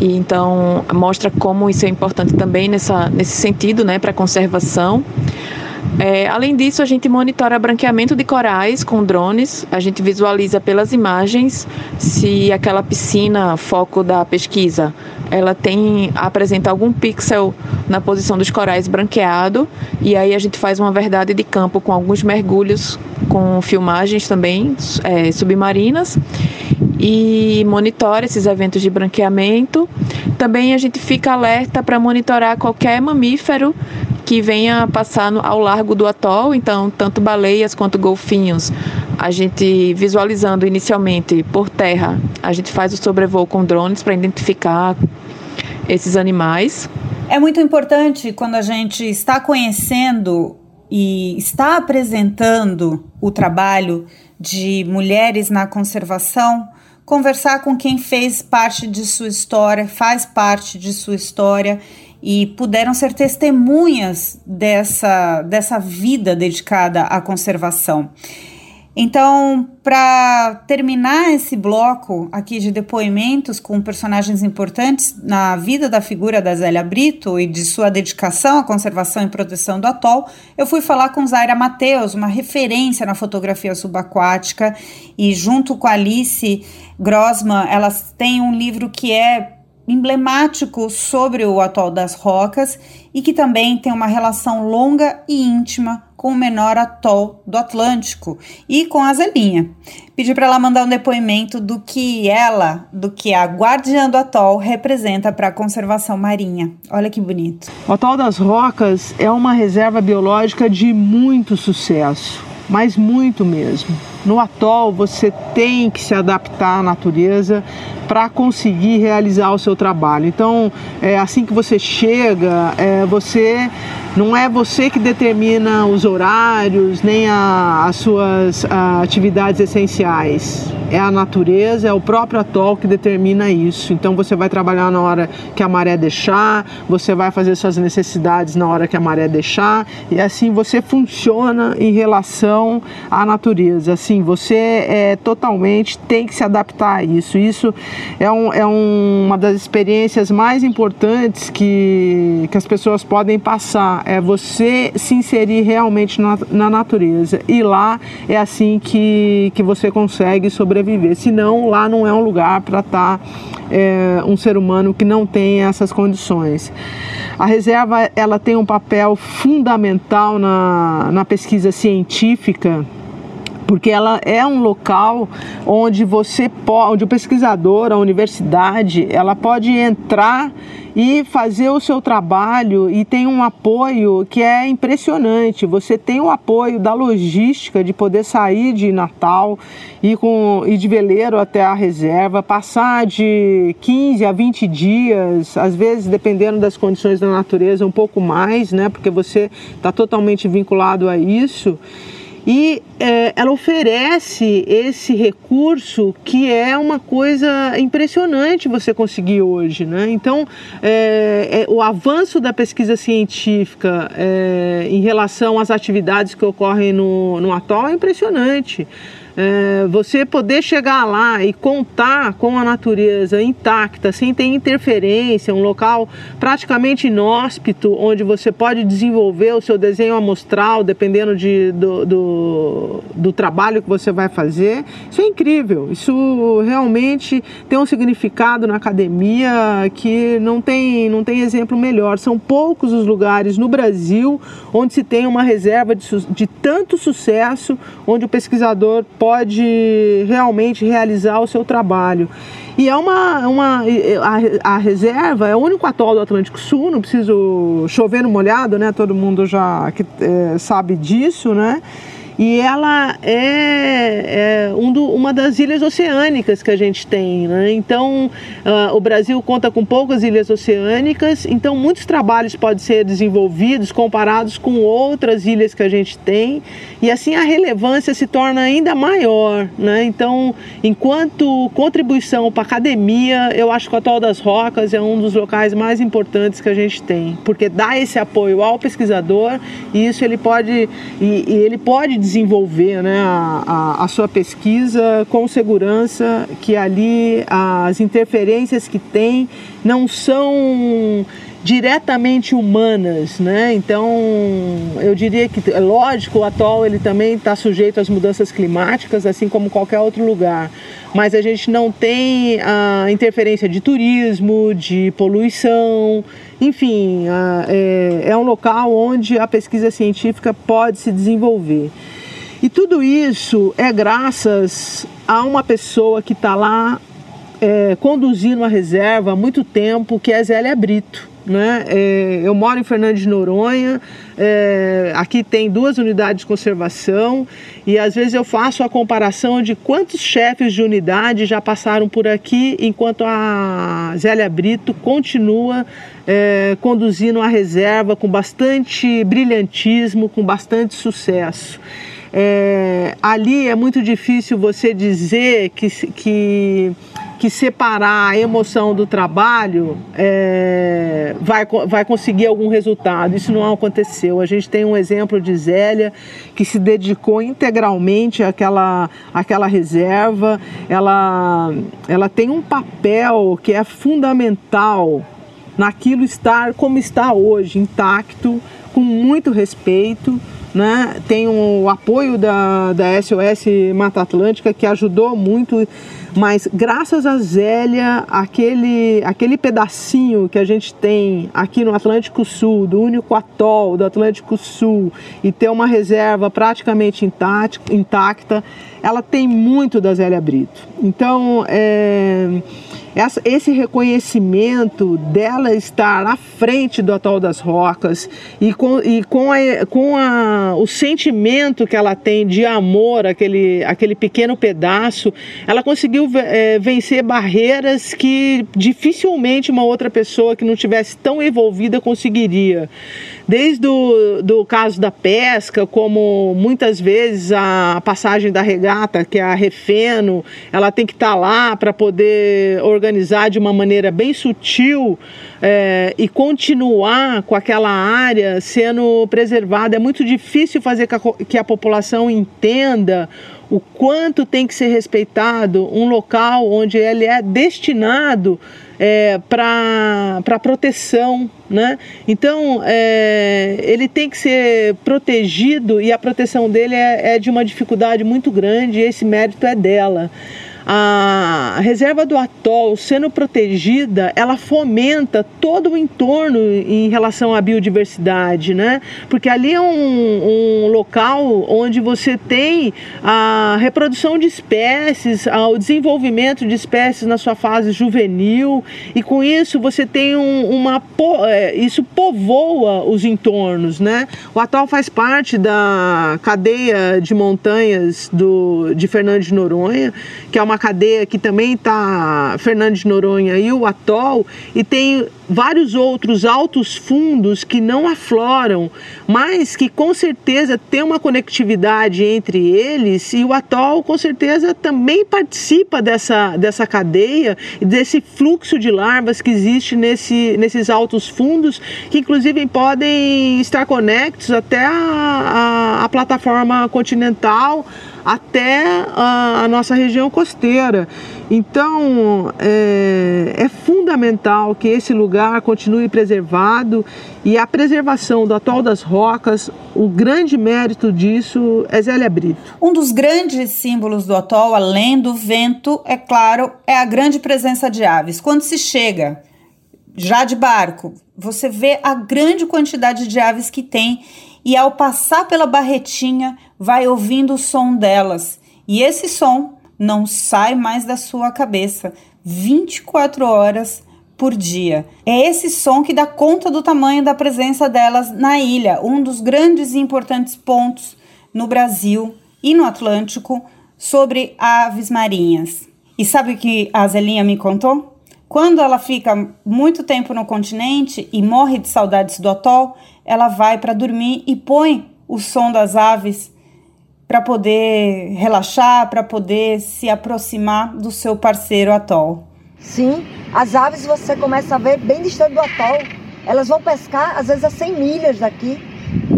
E então mostra como isso é importante também nessa, nesse sentido, né, para a conservação. É, além disso, a gente monitora branqueamento de corais com drones. A gente visualiza pelas imagens se aquela piscina, foco da pesquisa, ela tem apresenta algum pixel na posição dos corais branqueado. E aí a gente faz uma verdade de campo com alguns mergulhos, com filmagens também é, submarinas e monitora esses eventos de branqueamento. Também a gente fica alerta para monitorar qualquer mamífero que venha passar ao largo do atol, então tanto baleias quanto golfinhos. A gente visualizando inicialmente por terra, a gente faz o sobrevoo com drones para identificar esses animais. É muito importante quando a gente está conhecendo e está apresentando o trabalho de mulheres na conservação, conversar com quem fez parte de sua história, faz parte de sua história e puderam ser testemunhas dessa, dessa vida dedicada à conservação. Então, para terminar esse bloco aqui de depoimentos com personagens importantes na vida da figura da Zélia Brito e de sua dedicação à conservação e proteção do atol, eu fui falar com Zaira Mateus, uma referência na fotografia subaquática, e junto com Alice Grossman, elas têm um livro que é emblemático sobre o atol das rocas e que também tem uma relação longa e íntima com o menor atol do Atlântico e com a Zelinha. Pedi para ela mandar um depoimento do que ela, do que a guardiã do atol representa para a conservação marinha. Olha que bonito. O atol das rocas é uma reserva biológica de muito sucesso, mas muito mesmo. No atol você tem que se adaptar à natureza para conseguir realizar o seu trabalho. Então, é assim que você chega, é, você não é você que determina os horários nem a, as suas a, atividades essenciais. É a natureza, é o próprio atol que determina isso. Então você vai trabalhar na hora que a maré deixar, você vai fazer suas necessidades na hora que a maré deixar, e assim você funciona em relação à natureza. Assim, você é totalmente tem que se adaptar a isso. Isso é, um, é um, uma das experiências mais importantes que, que as pessoas podem passar é você se inserir realmente na, na natureza. E lá é assim que, que você consegue sobreviver. Senão, lá não é um lugar para estar tá, é, um ser humano que não tem essas condições. A reserva ela tem um papel fundamental na, na pesquisa científica porque ela é um local onde você pode, onde o pesquisador, a universidade, ela pode entrar e fazer o seu trabalho e tem um apoio que é impressionante. Você tem o apoio da logística de poder sair de Natal e com ir de veleiro até a reserva, passar de 15 a 20 dias, às vezes dependendo das condições da natureza, um pouco mais, né? Porque você está totalmente vinculado a isso e é, ela oferece esse recurso que é uma coisa impressionante você conseguir hoje. Né? Então, é, é, o avanço da pesquisa científica é, em relação às atividades que ocorrem no, no atol é impressionante é, você poder chegar lá e contar com a natureza intacta, sem ter interferência, um local praticamente inóspito, onde você pode desenvolver o seu desenho amostral, dependendo de, do, do, do trabalho que você vai fazer, isso é incrível. Isso realmente tem um significado na academia que não tem, não tem exemplo melhor. São poucos os lugares no Brasil onde se tem uma reserva de, de tanto sucesso, onde o pesquisador pode realmente realizar o seu trabalho. E é uma. uma a, a reserva é o único atol do Atlântico Sul, não preciso chover no molhado, né? Todo mundo já que, é, sabe disso, né? E ela é, é um do, uma das ilhas oceânicas que a gente tem. Né? Então, uh, o Brasil conta com poucas ilhas oceânicas, então muitos trabalhos podem ser desenvolvidos comparados com outras ilhas que a gente tem, e assim a relevância se torna ainda maior. Né? Então, enquanto contribuição para a academia, eu acho que o Atol das Rocas é um dos locais mais importantes que a gente tem, porque dá esse apoio ao pesquisador e isso ele pode, e, e ele pode desenvolver né, a, a, sua pesquisa com segurança, que ali as interferências que tem não são diretamente humanas, né? Então, eu diria que é lógico, o atol ele também está sujeito às mudanças climáticas, assim como qualquer outro lugar. Mas a gente não tem a interferência de turismo, de poluição, enfim, a, é, é um local onde a pesquisa científica pode se desenvolver. E tudo isso é graças a uma pessoa que está lá é, conduzindo a reserva há muito tempo, que é Zélia Brito. Né? É, eu moro em Fernandes de Noronha, é, aqui tem duas unidades de conservação e às vezes eu faço a comparação de quantos chefes de unidade já passaram por aqui, enquanto a Zélia Brito continua é, conduzindo a reserva com bastante brilhantismo, com bastante sucesso. É, ali é muito difícil você dizer que, que, que separar a emoção do trabalho é, vai, vai conseguir algum resultado. Isso não aconteceu. A gente tem um exemplo de Zélia que se dedicou integralmente àquela, àquela reserva. Ela, ela tem um papel que é fundamental naquilo estar como está hoje, intacto, com muito respeito né? Tem o apoio da, da SOS Mata Atlântica que ajudou muito, mas graças a Zélia, aquele, aquele pedacinho que a gente tem aqui no Atlântico Sul, do único atol do Atlântico Sul, e ter uma reserva praticamente intacta, ela tem muito da Zélia Brito. Então, é, essa, esse reconhecimento dela estar à frente do Atol das Rocas e com, e com, a, com a, o sentimento que ela tem de amor, aquele, aquele pequeno pedaço, ela conseguiu é, vencer barreiras que dificilmente uma outra pessoa que não tivesse tão envolvida conseguiria desde o do caso da pesca, como muitas vezes a passagem da regata, que é a refeno, ela tem que estar tá lá para poder organizar de uma maneira bem sutil é, e continuar com aquela área sendo preservada. É muito difícil fazer a, que a população entenda o quanto tem que ser respeitado um local onde ele é destinado é, para proteção, né? Então é, ele tem que ser protegido e a proteção dele é, é de uma dificuldade muito grande. E esse mérito é dela a reserva do atol sendo protegida, ela fomenta todo o entorno em relação à biodiversidade, né? Porque ali é um, um local onde você tem a reprodução de espécies, o desenvolvimento de espécies na sua fase juvenil e com isso você tem um, uma é, isso povoa os entornos, né? O atol faz parte da cadeia de montanhas do de Fernando de Noronha, que é uma uma cadeia que também está Fernando de Noronha e o Atol, e tem vários outros altos fundos que não afloram, mas que com certeza tem uma conectividade entre eles e o Atol com certeza também participa dessa, dessa cadeia e desse fluxo de larvas que existe nesse, nesses altos fundos, que inclusive podem estar conectos até a, a, a plataforma continental até a, a nossa região costeira. Então é, é, fundamental que esse lugar continue preservado e a preservação do atol das rocas, o grande mérito disso é Zélia Brito. Um dos grandes símbolos do atol, além do vento, é claro, é a grande presença de aves. Quando se chega já de barco, você vê a grande quantidade de aves que tem e ao passar pela barretinha vai ouvindo o som delas. E esse som não sai mais da sua cabeça 24 horas por dia. É esse som que dá conta do tamanho da presença delas na ilha, um dos grandes e importantes pontos no Brasil e no Atlântico sobre aves marinhas. E sabe o que a Zelinha me contou? Quando ela fica muito tempo no continente e morre de saudades do atol, ela vai para dormir e põe o som das aves para poder relaxar, para poder se aproximar do seu parceiro atol. Sim, as aves você começa a ver bem distante do atol. Elas vão pescar às vezes a 100 milhas daqui,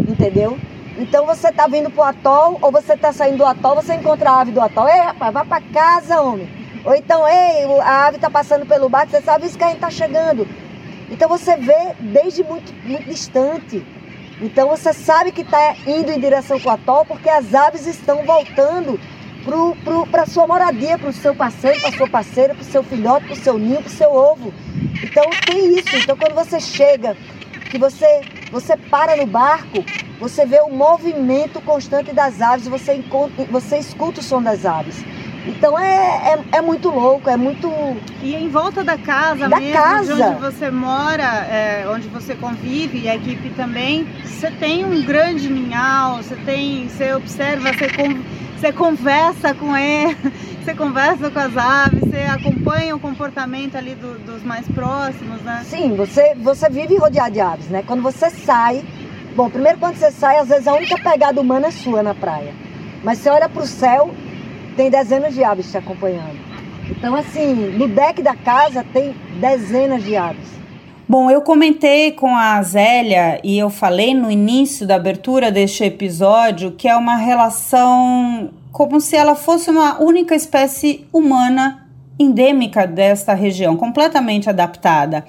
entendeu? Então você tá vindo pro atol ou você tá saindo do atol, você encontra a ave do atol. Ei, rapaz, vá para casa, homem. Ou então, ei, a ave tá passando pelo barco, você sabe isso que a gente tá chegando. Então você vê desde muito, muito distante. Então você sabe que está indo em direção com o atol porque as aves estão voltando para a sua moradia, para o seu parceiro, para a sua parceira, para o seu filhote, para o seu ninho, para o seu ovo. Então tem isso. Então quando você chega, que você, você para no barco, você vê o movimento constante das aves, você, encontra, você escuta o som das aves. Então é, é, é, muito louco, é muito. E em volta da casa da mesmo, casa. onde você mora, é, onde você convive e a equipe também, você tem um grande ninhal, você tem. Você observa, você, con, você conversa com ele, você conversa com as aves, você acompanha o comportamento ali do, dos mais próximos, né? Sim, você, você vive rodeado de aves, né? Quando você sai. Bom, primeiro quando você sai, às vezes a única pegada humana é sua na praia. Mas você olha para o céu, tem dezenas de aves te acompanhando. Então, assim, no deck da casa tem dezenas de aves. Bom, eu comentei com a Zélia e eu falei no início da abertura deste episódio que é uma relação como se ela fosse uma única espécie humana endêmica desta região, completamente adaptada.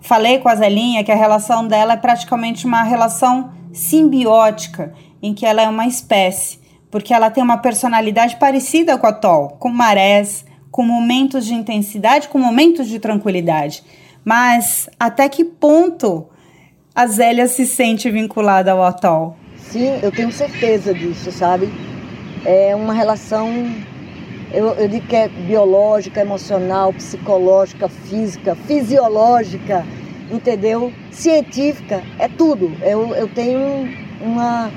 Falei com a Zelinha que a relação dela é praticamente uma relação simbiótica, em que ela é uma espécie porque ela tem uma personalidade parecida com a Tol, com marés, com momentos de intensidade, com momentos de tranquilidade. Mas até que ponto a Zélia se sente vinculada ao Atol? Sim, eu tenho certeza disso, sabe? É uma relação, eu, eu digo que é biológica, emocional, psicológica, física, fisiológica, entendeu? Científica, é tudo. Eu, eu tenho uma,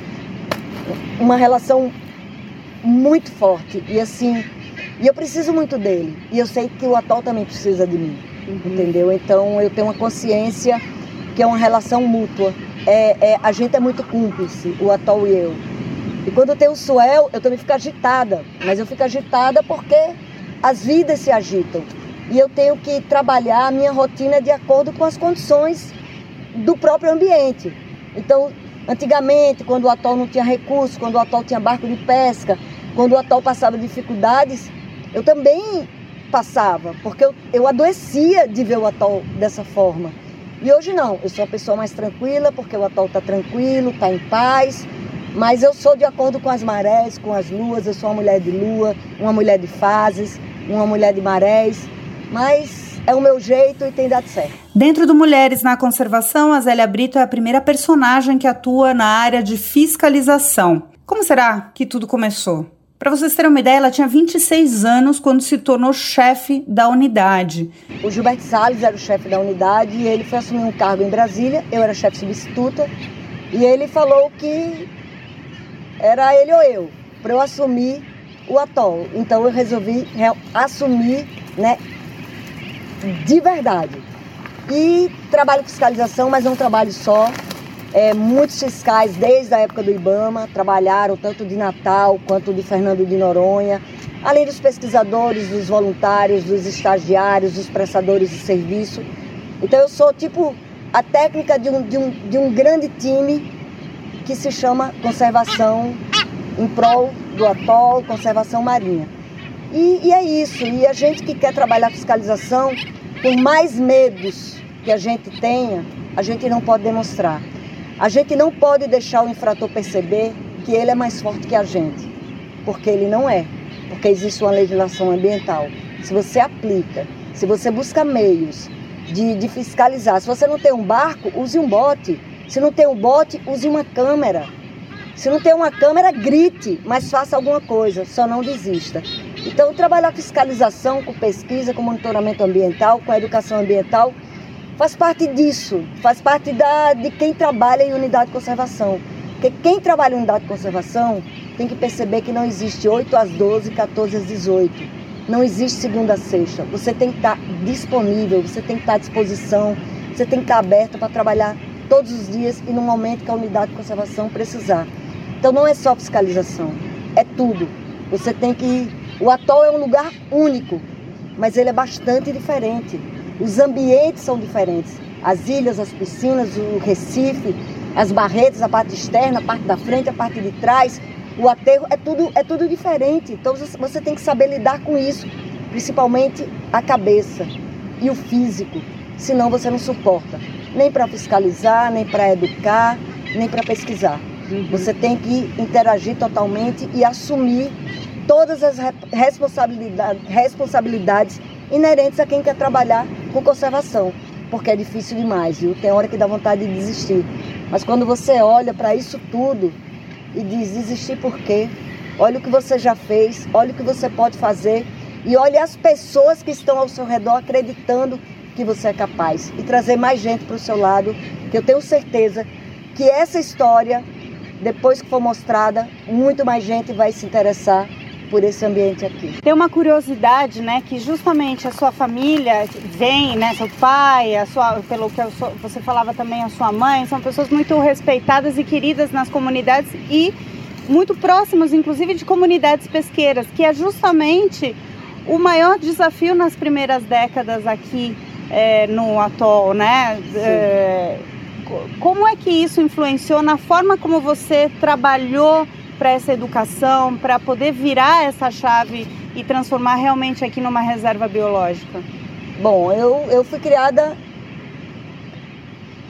uma relação muito forte. E assim, e eu preciso muito dele. E eu sei que o Atol também precisa de mim. Uhum. Entendeu? Então eu tenho uma consciência que é uma relação mútua. É, é, a gente é muito cúmplice, o Atol e eu. E quando eu tenho o Suel, eu também fico agitada. Mas eu fico agitada porque as vidas se agitam. E eu tenho que trabalhar a minha rotina de acordo com as condições do próprio ambiente. Então, Antigamente, quando o atol não tinha recursos, quando o atol tinha barco de pesca, quando o atol passava dificuldades, eu também passava, porque eu, eu adoecia de ver o atol dessa forma. E hoje não, eu sou uma pessoa mais tranquila, porque o atol está tranquilo, está em paz, mas eu sou de acordo com as marés, com as luas, eu sou uma mulher de lua, uma mulher de fases, uma mulher de marés, mas é o meu jeito e tem dado certo. Dentro do Mulheres na Conservação, a Zélia Brito é a primeira personagem que atua na área de fiscalização. Como será que tudo começou? Para vocês terem uma ideia, ela tinha 26 anos quando se tornou chefe da unidade. O Gilberto Salles era o chefe da unidade e ele foi assumir um cargo em Brasília, eu era chefe substituta, e ele falou que era ele ou eu, para eu assumir o atol. Então eu resolvi assumir, né, de verdade. E trabalho fiscalização, mas não trabalho só. É, muitos fiscais, desde a época do IBAMA, trabalharam tanto de Natal quanto de Fernando de Noronha, além dos pesquisadores, dos voluntários, dos estagiários, dos prestadores de serviço. Então eu sou tipo a técnica de um, de um, de um grande time que se chama conservação em prol do atol, conservação marinha. E, e é isso, e a gente que quer trabalhar fiscalização, por mais medos que a gente tenha, a gente não pode demonstrar. A gente não pode deixar o infrator perceber que ele é mais forte que a gente, porque ele não é, porque existe uma legislação ambiental. Se você aplica, se você busca meios de, de fiscalizar, se você não tem um barco, use um bote. Se não tem um bote, use uma câmera. Se não tem uma câmera, grite, mas faça alguma coisa, só não desista. Então, trabalhar fiscalização com pesquisa, com monitoramento ambiental, com educação ambiental, faz parte disso, faz parte da, de quem trabalha em unidade de conservação. Porque quem trabalha em unidade de conservação tem que perceber que não existe 8 às 12, 14 às 18. Não existe segunda a sexta. Você tem que estar disponível, você tem que estar à disposição, você tem que estar aberto para trabalhar todos os dias e no momento que a unidade de conservação precisar. Então não é só fiscalização, é tudo. Você tem que. O atol é um lugar único, mas ele é bastante diferente. Os ambientes são diferentes. As ilhas, as piscinas, o Recife, as barretas, a parte externa, a parte da frente, a parte de trás, o aterro, é tudo, é tudo diferente. Então você tem que saber lidar com isso, principalmente a cabeça e o físico, senão você não suporta. Nem para fiscalizar, nem para educar, nem para pesquisar. Uhum. Você tem que interagir totalmente e assumir todas as responsabilidades, inerentes a quem quer trabalhar com conservação, porque é difícil demais, viu? Tem hora que dá vontade de desistir. Mas quando você olha para isso tudo e diz desistir por quê? Olha o que você já fez, olha o que você pode fazer e olhe as pessoas que estão ao seu redor acreditando que você é capaz e trazer mais gente para o seu lado, que eu tenho certeza que essa história, depois que for mostrada, muito mais gente vai se interessar por esse ambiente aqui. Tem uma curiosidade, né, que justamente a sua família vem, né, seu pai, a sua, pelo que você falava também, a sua mãe, são pessoas muito respeitadas e queridas nas comunidades e muito próximas, inclusive, de comunidades pesqueiras, que é justamente o maior desafio nas primeiras décadas aqui é, no atol, né? É, como é que isso influenciou na forma como você trabalhou para essa educação, para poder virar essa chave e transformar realmente aqui numa reserva biológica? Bom, eu, eu fui criada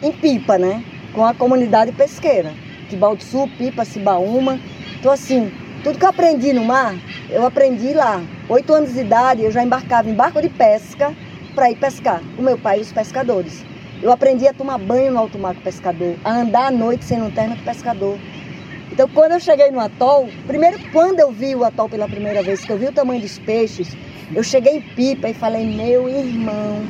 em Pipa, né? Com a comunidade pesqueira. Tibau do Sul, Pipa, Cibaúma. Então, assim, tudo que eu aprendi no mar, eu aprendi lá. Oito anos de idade, eu já embarcava em barco de pesca para ir pescar, com meu pai e os pescadores. Eu aprendi a tomar banho no alto mar com o pescador, a andar à noite sem lanterna com o pescador. Então, quando eu cheguei no atol, primeiro, quando eu vi o atol pela primeira vez, que eu vi o tamanho dos peixes, eu cheguei em pipa e falei: meu irmão,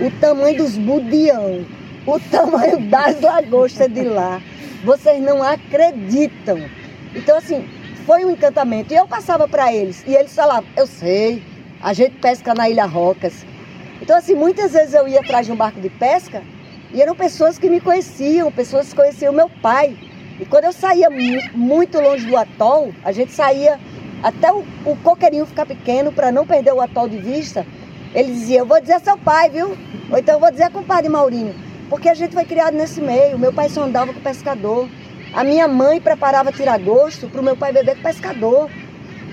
o tamanho dos budião, o tamanho das lagostas de lá, vocês não acreditam. Então, assim, foi um encantamento. E eu passava para eles, e eles falavam: eu sei, a gente pesca na Ilha Rocas. Então, assim, muitas vezes eu ia atrás de um barco de pesca e eram pessoas que me conheciam, pessoas que conheciam meu pai. E quando eu saía muito longe do atol, a gente saía até o, o coqueirinho ficar pequeno para não perder o atol de vista. Ele dizia: Eu vou dizer a seu pai, viu? Ou então eu vou dizer a compadre Maurinho. Porque a gente foi criado nesse meio. Meu pai só andava com pescador. A minha mãe preparava tiragosto para o meu pai beber com pescador.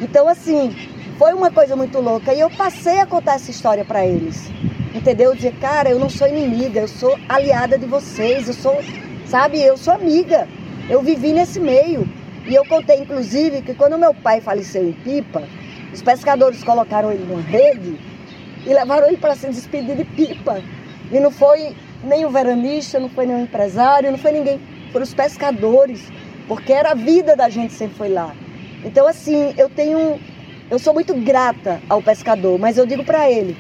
Então, assim, foi uma coisa muito louca. E eu passei a contar essa história para eles. Entendeu? Dizer, cara, eu não sou inimiga, eu sou aliada de vocês, eu sou, sabe, eu sou amiga. Eu vivi nesse meio. E eu contei, inclusive, que quando meu pai faleceu em Pipa, os pescadores colocaram ele numa rede e levaram ele para se despedir de Pipa. E não foi nem o veranista, não foi nenhum empresário, não foi ninguém. Foram os pescadores, porque era a vida da gente sempre foi lá. Então, assim, eu tenho. Eu sou muito grata ao pescador, mas eu digo para ele: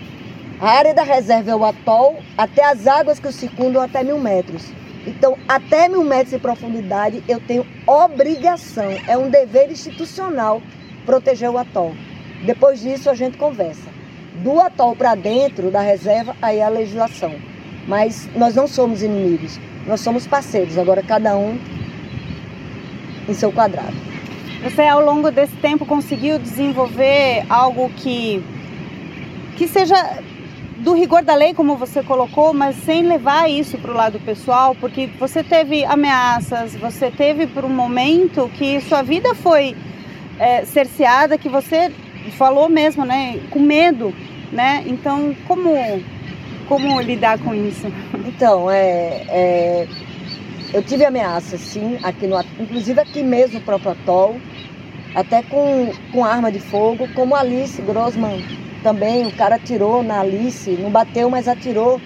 a área da reserva é o atol, até as águas que o circundam até mil metros. Então, até mil metros de profundidade, eu tenho obrigação, é um dever institucional proteger o atol. Depois disso a gente conversa. Do atol para dentro da reserva, aí é a legislação. Mas nós não somos inimigos, nós somos parceiros, agora cada um em seu quadrado. Você ao longo desse tempo conseguiu desenvolver algo que que seja do rigor da lei, como você colocou, mas sem levar isso para o lado pessoal, porque você teve ameaças, você teve por um momento que sua vida foi é, cerceada, que você falou mesmo, né, com medo, né? Então, como como lidar com isso? Então, é, é eu tive ameaças, sim, aqui no, inclusive aqui mesmo no próprio atol, até com, com arma de fogo, como Alice Grossman também, o cara atirou na Alice, não bateu, mas atirou.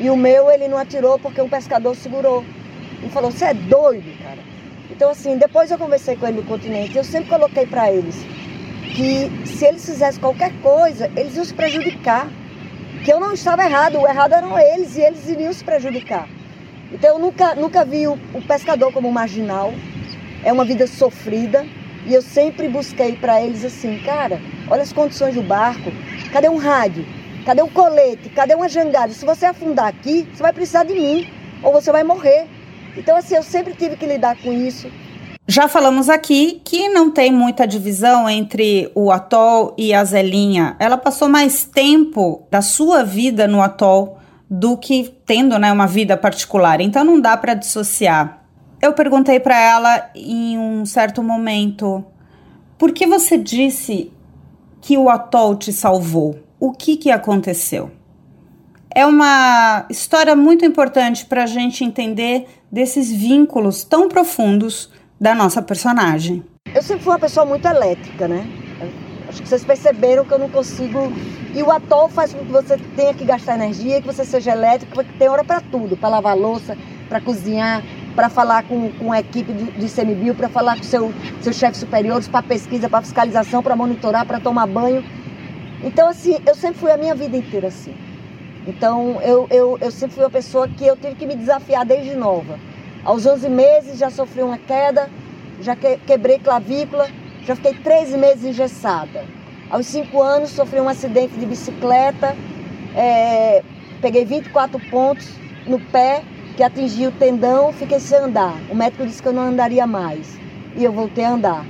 E o meu ele não atirou porque um pescador segurou. E falou, você é doido, cara. Então assim, depois eu conversei com ele no continente, eu sempre coloquei para eles que se eles fizessem qualquer coisa, eles iam se prejudicar. Que eu não estava errado, o errado eram eles e eles iriam se prejudicar. Então eu nunca, nunca vi o, o pescador como marginal. É uma vida sofrida. E eu sempre busquei para eles assim, cara, olha as condições do barco. Cadê um rádio? Cadê um colete? Cadê uma jangada? Se você afundar aqui, você vai precisar de mim. Ou você vai morrer. Então, assim, eu sempre tive que lidar com isso. Já falamos aqui que não tem muita divisão entre o atol e a Zelinha. Ela passou mais tempo da sua vida no atol do que tendo né, uma vida particular. Então não dá para dissociar. Eu perguntei para ela em um certo momento: por que você disse que o atol te salvou? O que, que aconteceu? É uma história muito importante para a gente entender desses vínculos tão profundos da nossa personagem. Eu sempre fui uma pessoa muito elétrica, né? Acho que vocês perceberam que eu não consigo. E o atol faz com que você tenha que gastar energia, que você seja elétrico, que tem hora para tudo, para lavar louça, para cozinhar, para falar com, com a equipe de, de CMBio, para falar com seu, seus chefes superiores, para pesquisa, para fiscalização, para monitorar, para tomar banho. Então, assim, eu sempre fui a minha vida inteira assim. Então, eu, eu, eu sempre fui uma pessoa que eu tive que me desafiar desde nova. Aos 11 meses já sofri uma queda, já que, quebrei clavícula, já fiquei três meses engessada. Aos cinco anos sofri um acidente de bicicleta, é, peguei 24 pontos no pé, que atingiu o tendão, fiquei sem andar. O médico disse que eu não andaria mais. E eu voltei a andar.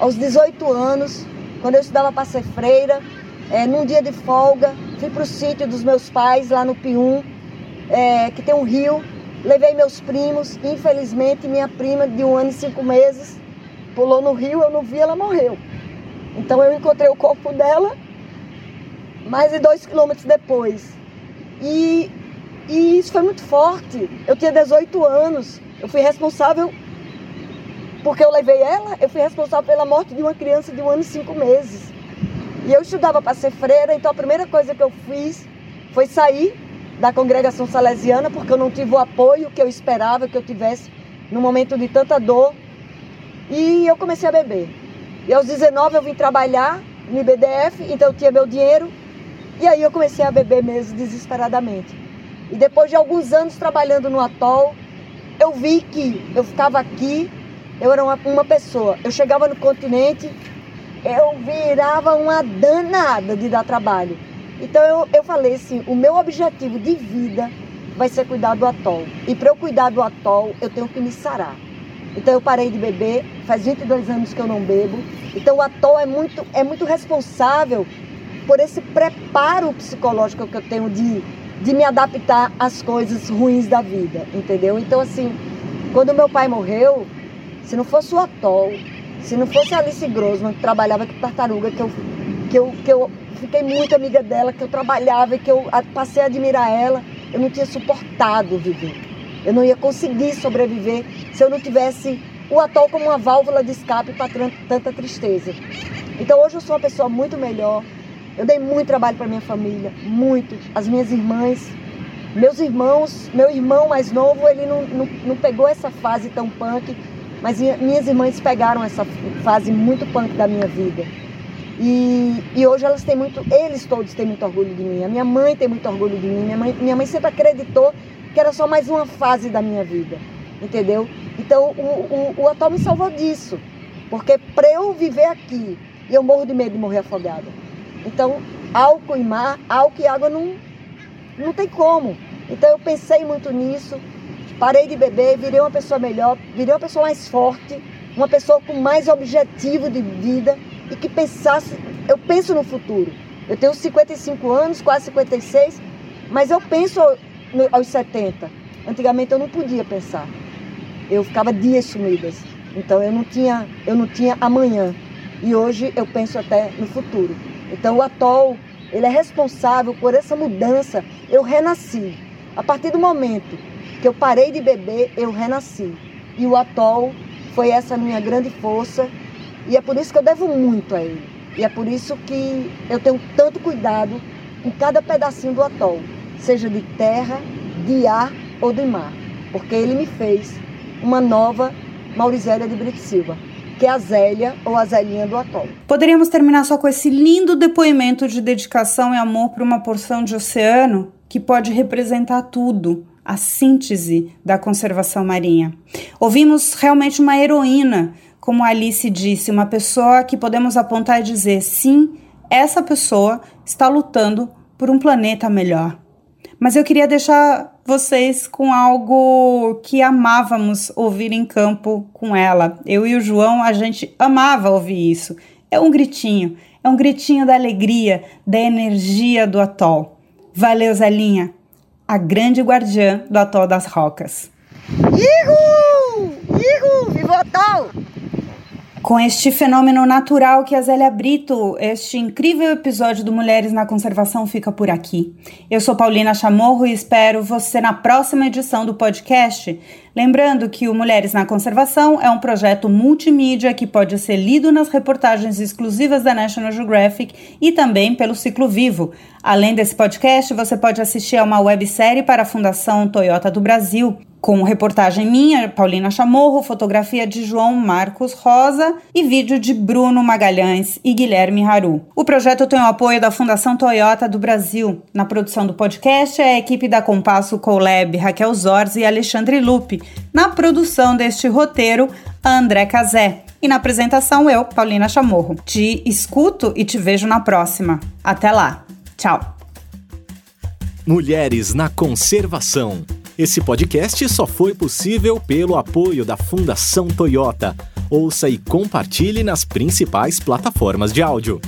Aos 18 anos, quando eu estudava para ser freira, é, num dia de folga, fui para o sítio dos meus pais, lá no Pium, é, que tem um rio. Levei meus primos, infelizmente minha prima de um ano e cinco meses pulou no rio, eu não vi, ela morreu. Então eu encontrei o corpo dela mais de dois quilômetros depois. E, e isso foi muito forte. Eu tinha 18 anos, eu fui responsável porque eu levei ela, eu fui responsável pela morte de uma criança de um ano e cinco meses. E eu estudava para ser freira, então a primeira coisa que eu fiz foi sair da congregação salesiana, porque eu não tive o apoio que eu esperava que eu tivesse no momento de tanta dor e eu comecei a beber. E aos 19 eu vim trabalhar no IBDF, então eu tinha meu dinheiro. E aí eu comecei a beber mesmo desesperadamente. E depois de alguns anos trabalhando no atol, eu vi que eu ficava aqui, eu era uma, uma pessoa. Eu chegava no continente, eu virava uma danada de dar trabalho. Então eu, eu falei assim, o meu objetivo de vida vai ser cuidar do atol. E para eu cuidar do atol, eu tenho que me sarar. Então eu parei de beber, faz 22 anos que eu não bebo. Então o atol é muito, é muito responsável por esse preparo psicológico que eu tenho de, de me adaptar às coisas ruins da vida, entendeu? Então assim, quando meu pai morreu, se não fosse o atol, se não fosse a Alice Grossman, que trabalhava com tartaruga, que eu, que, eu, que eu fiquei muito amiga dela, que eu trabalhava e que eu passei a admirar ela, eu não tinha suportado viver. Eu não ia conseguir sobreviver se eu não tivesse o atol como uma válvula de escape para tanta tristeza. Então hoje eu sou uma pessoa muito melhor. Eu dei muito trabalho para minha família, muito. As minhas irmãs, meus irmãos, meu irmão mais novo, ele não, não, não pegou essa fase tão punk, mas minhas irmãs pegaram essa fase muito punk da minha vida. E, e, hoje elas têm muito, eles todos têm muito orgulho de mim. A minha mãe tem muito orgulho de mim. Minha mãe, minha mãe sempre acreditou que era só mais uma fase da minha vida, entendeu? Então o, o, o atol me salvou disso, porque para eu viver aqui eu morro de medo de morrer afogada. Então, álcool e mar, álcool e água não, não tem como. Então eu pensei muito nisso, parei de beber, virei uma pessoa melhor, virei uma pessoa mais forte, uma pessoa com mais objetivo de vida e que pensasse, eu penso no futuro. Eu tenho 55 anos, quase 56, mas eu penso aos 70. Antigamente eu não podia pensar. Eu ficava dias sumidas. Então eu não tinha, eu não tinha amanhã. E hoje eu penso até no futuro. Então o atol, ele é responsável por essa mudança. Eu renasci. A partir do momento que eu parei de beber, eu renasci. E o atol foi essa minha grande força. E é por isso que eu devo muito a ele. E é por isso que eu tenho tanto cuidado em cada pedacinho do atol, seja de terra, de ar ou de mar, porque ele me fez uma nova Maurizélia de Brito Silva, que é a Zélia ou a Zélinha do atol. Poderíamos terminar só com esse lindo depoimento de dedicação e amor para uma porção de oceano que pode representar tudo, a síntese da conservação marinha. Ouvimos realmente uma heroína, como Alice disse, uma pessoa que podemos apontar e dizer: sim, essa pessoa está lutando por um planeta melhor. Mas eu queria deixar vocês com algo que amávamos ouvir em campo com ela. Eu e o João, a gente amava ouvir isso. É um gritinho, é um gritinho da alegria, da energia do atol. Valeu, Zelinha, a grande guardiã do atol das rocas. Ihu! Ihu! Viva o atol! Com este fenômeno natural que a Zélia Brito, este incrível episódio do Mulheres na Conservação fica por aqui. Eu sou Paulina Chamorro e espero você na próxima edição do podcast. Lembrando que o Mulheres na Conservação é um projeto multimídia que pode ser lido nas reportagens exclusivas da National Geographic e também pelo Ciclo Vivo. Além desse podcast, você pode assistir a uma websérie para a Fundação Toyota do Brasil com reportagem minha, Paulina Chamorro, fotografia de João Marcos Rosa e vídeo de Bruno Magalhães e Guilherme Haru. O projeto tem o apoio da Fundação Toyota do Brasil. Na produção do podcast é a equipe da Compasso Colab, Raquel Zorzi e Alexandre Lupe. Na produção deste roteiro, André Cazé. E na apresentação eu, Paulina Chamorro. Te escuto e te vejo na próxima. Até lá. Tchau. Mulheres na Conservação. Esse podcast só foi possível pelo apoio da Fundação Toyota. Ouça e compartilhe nas principais plataformas de áudio.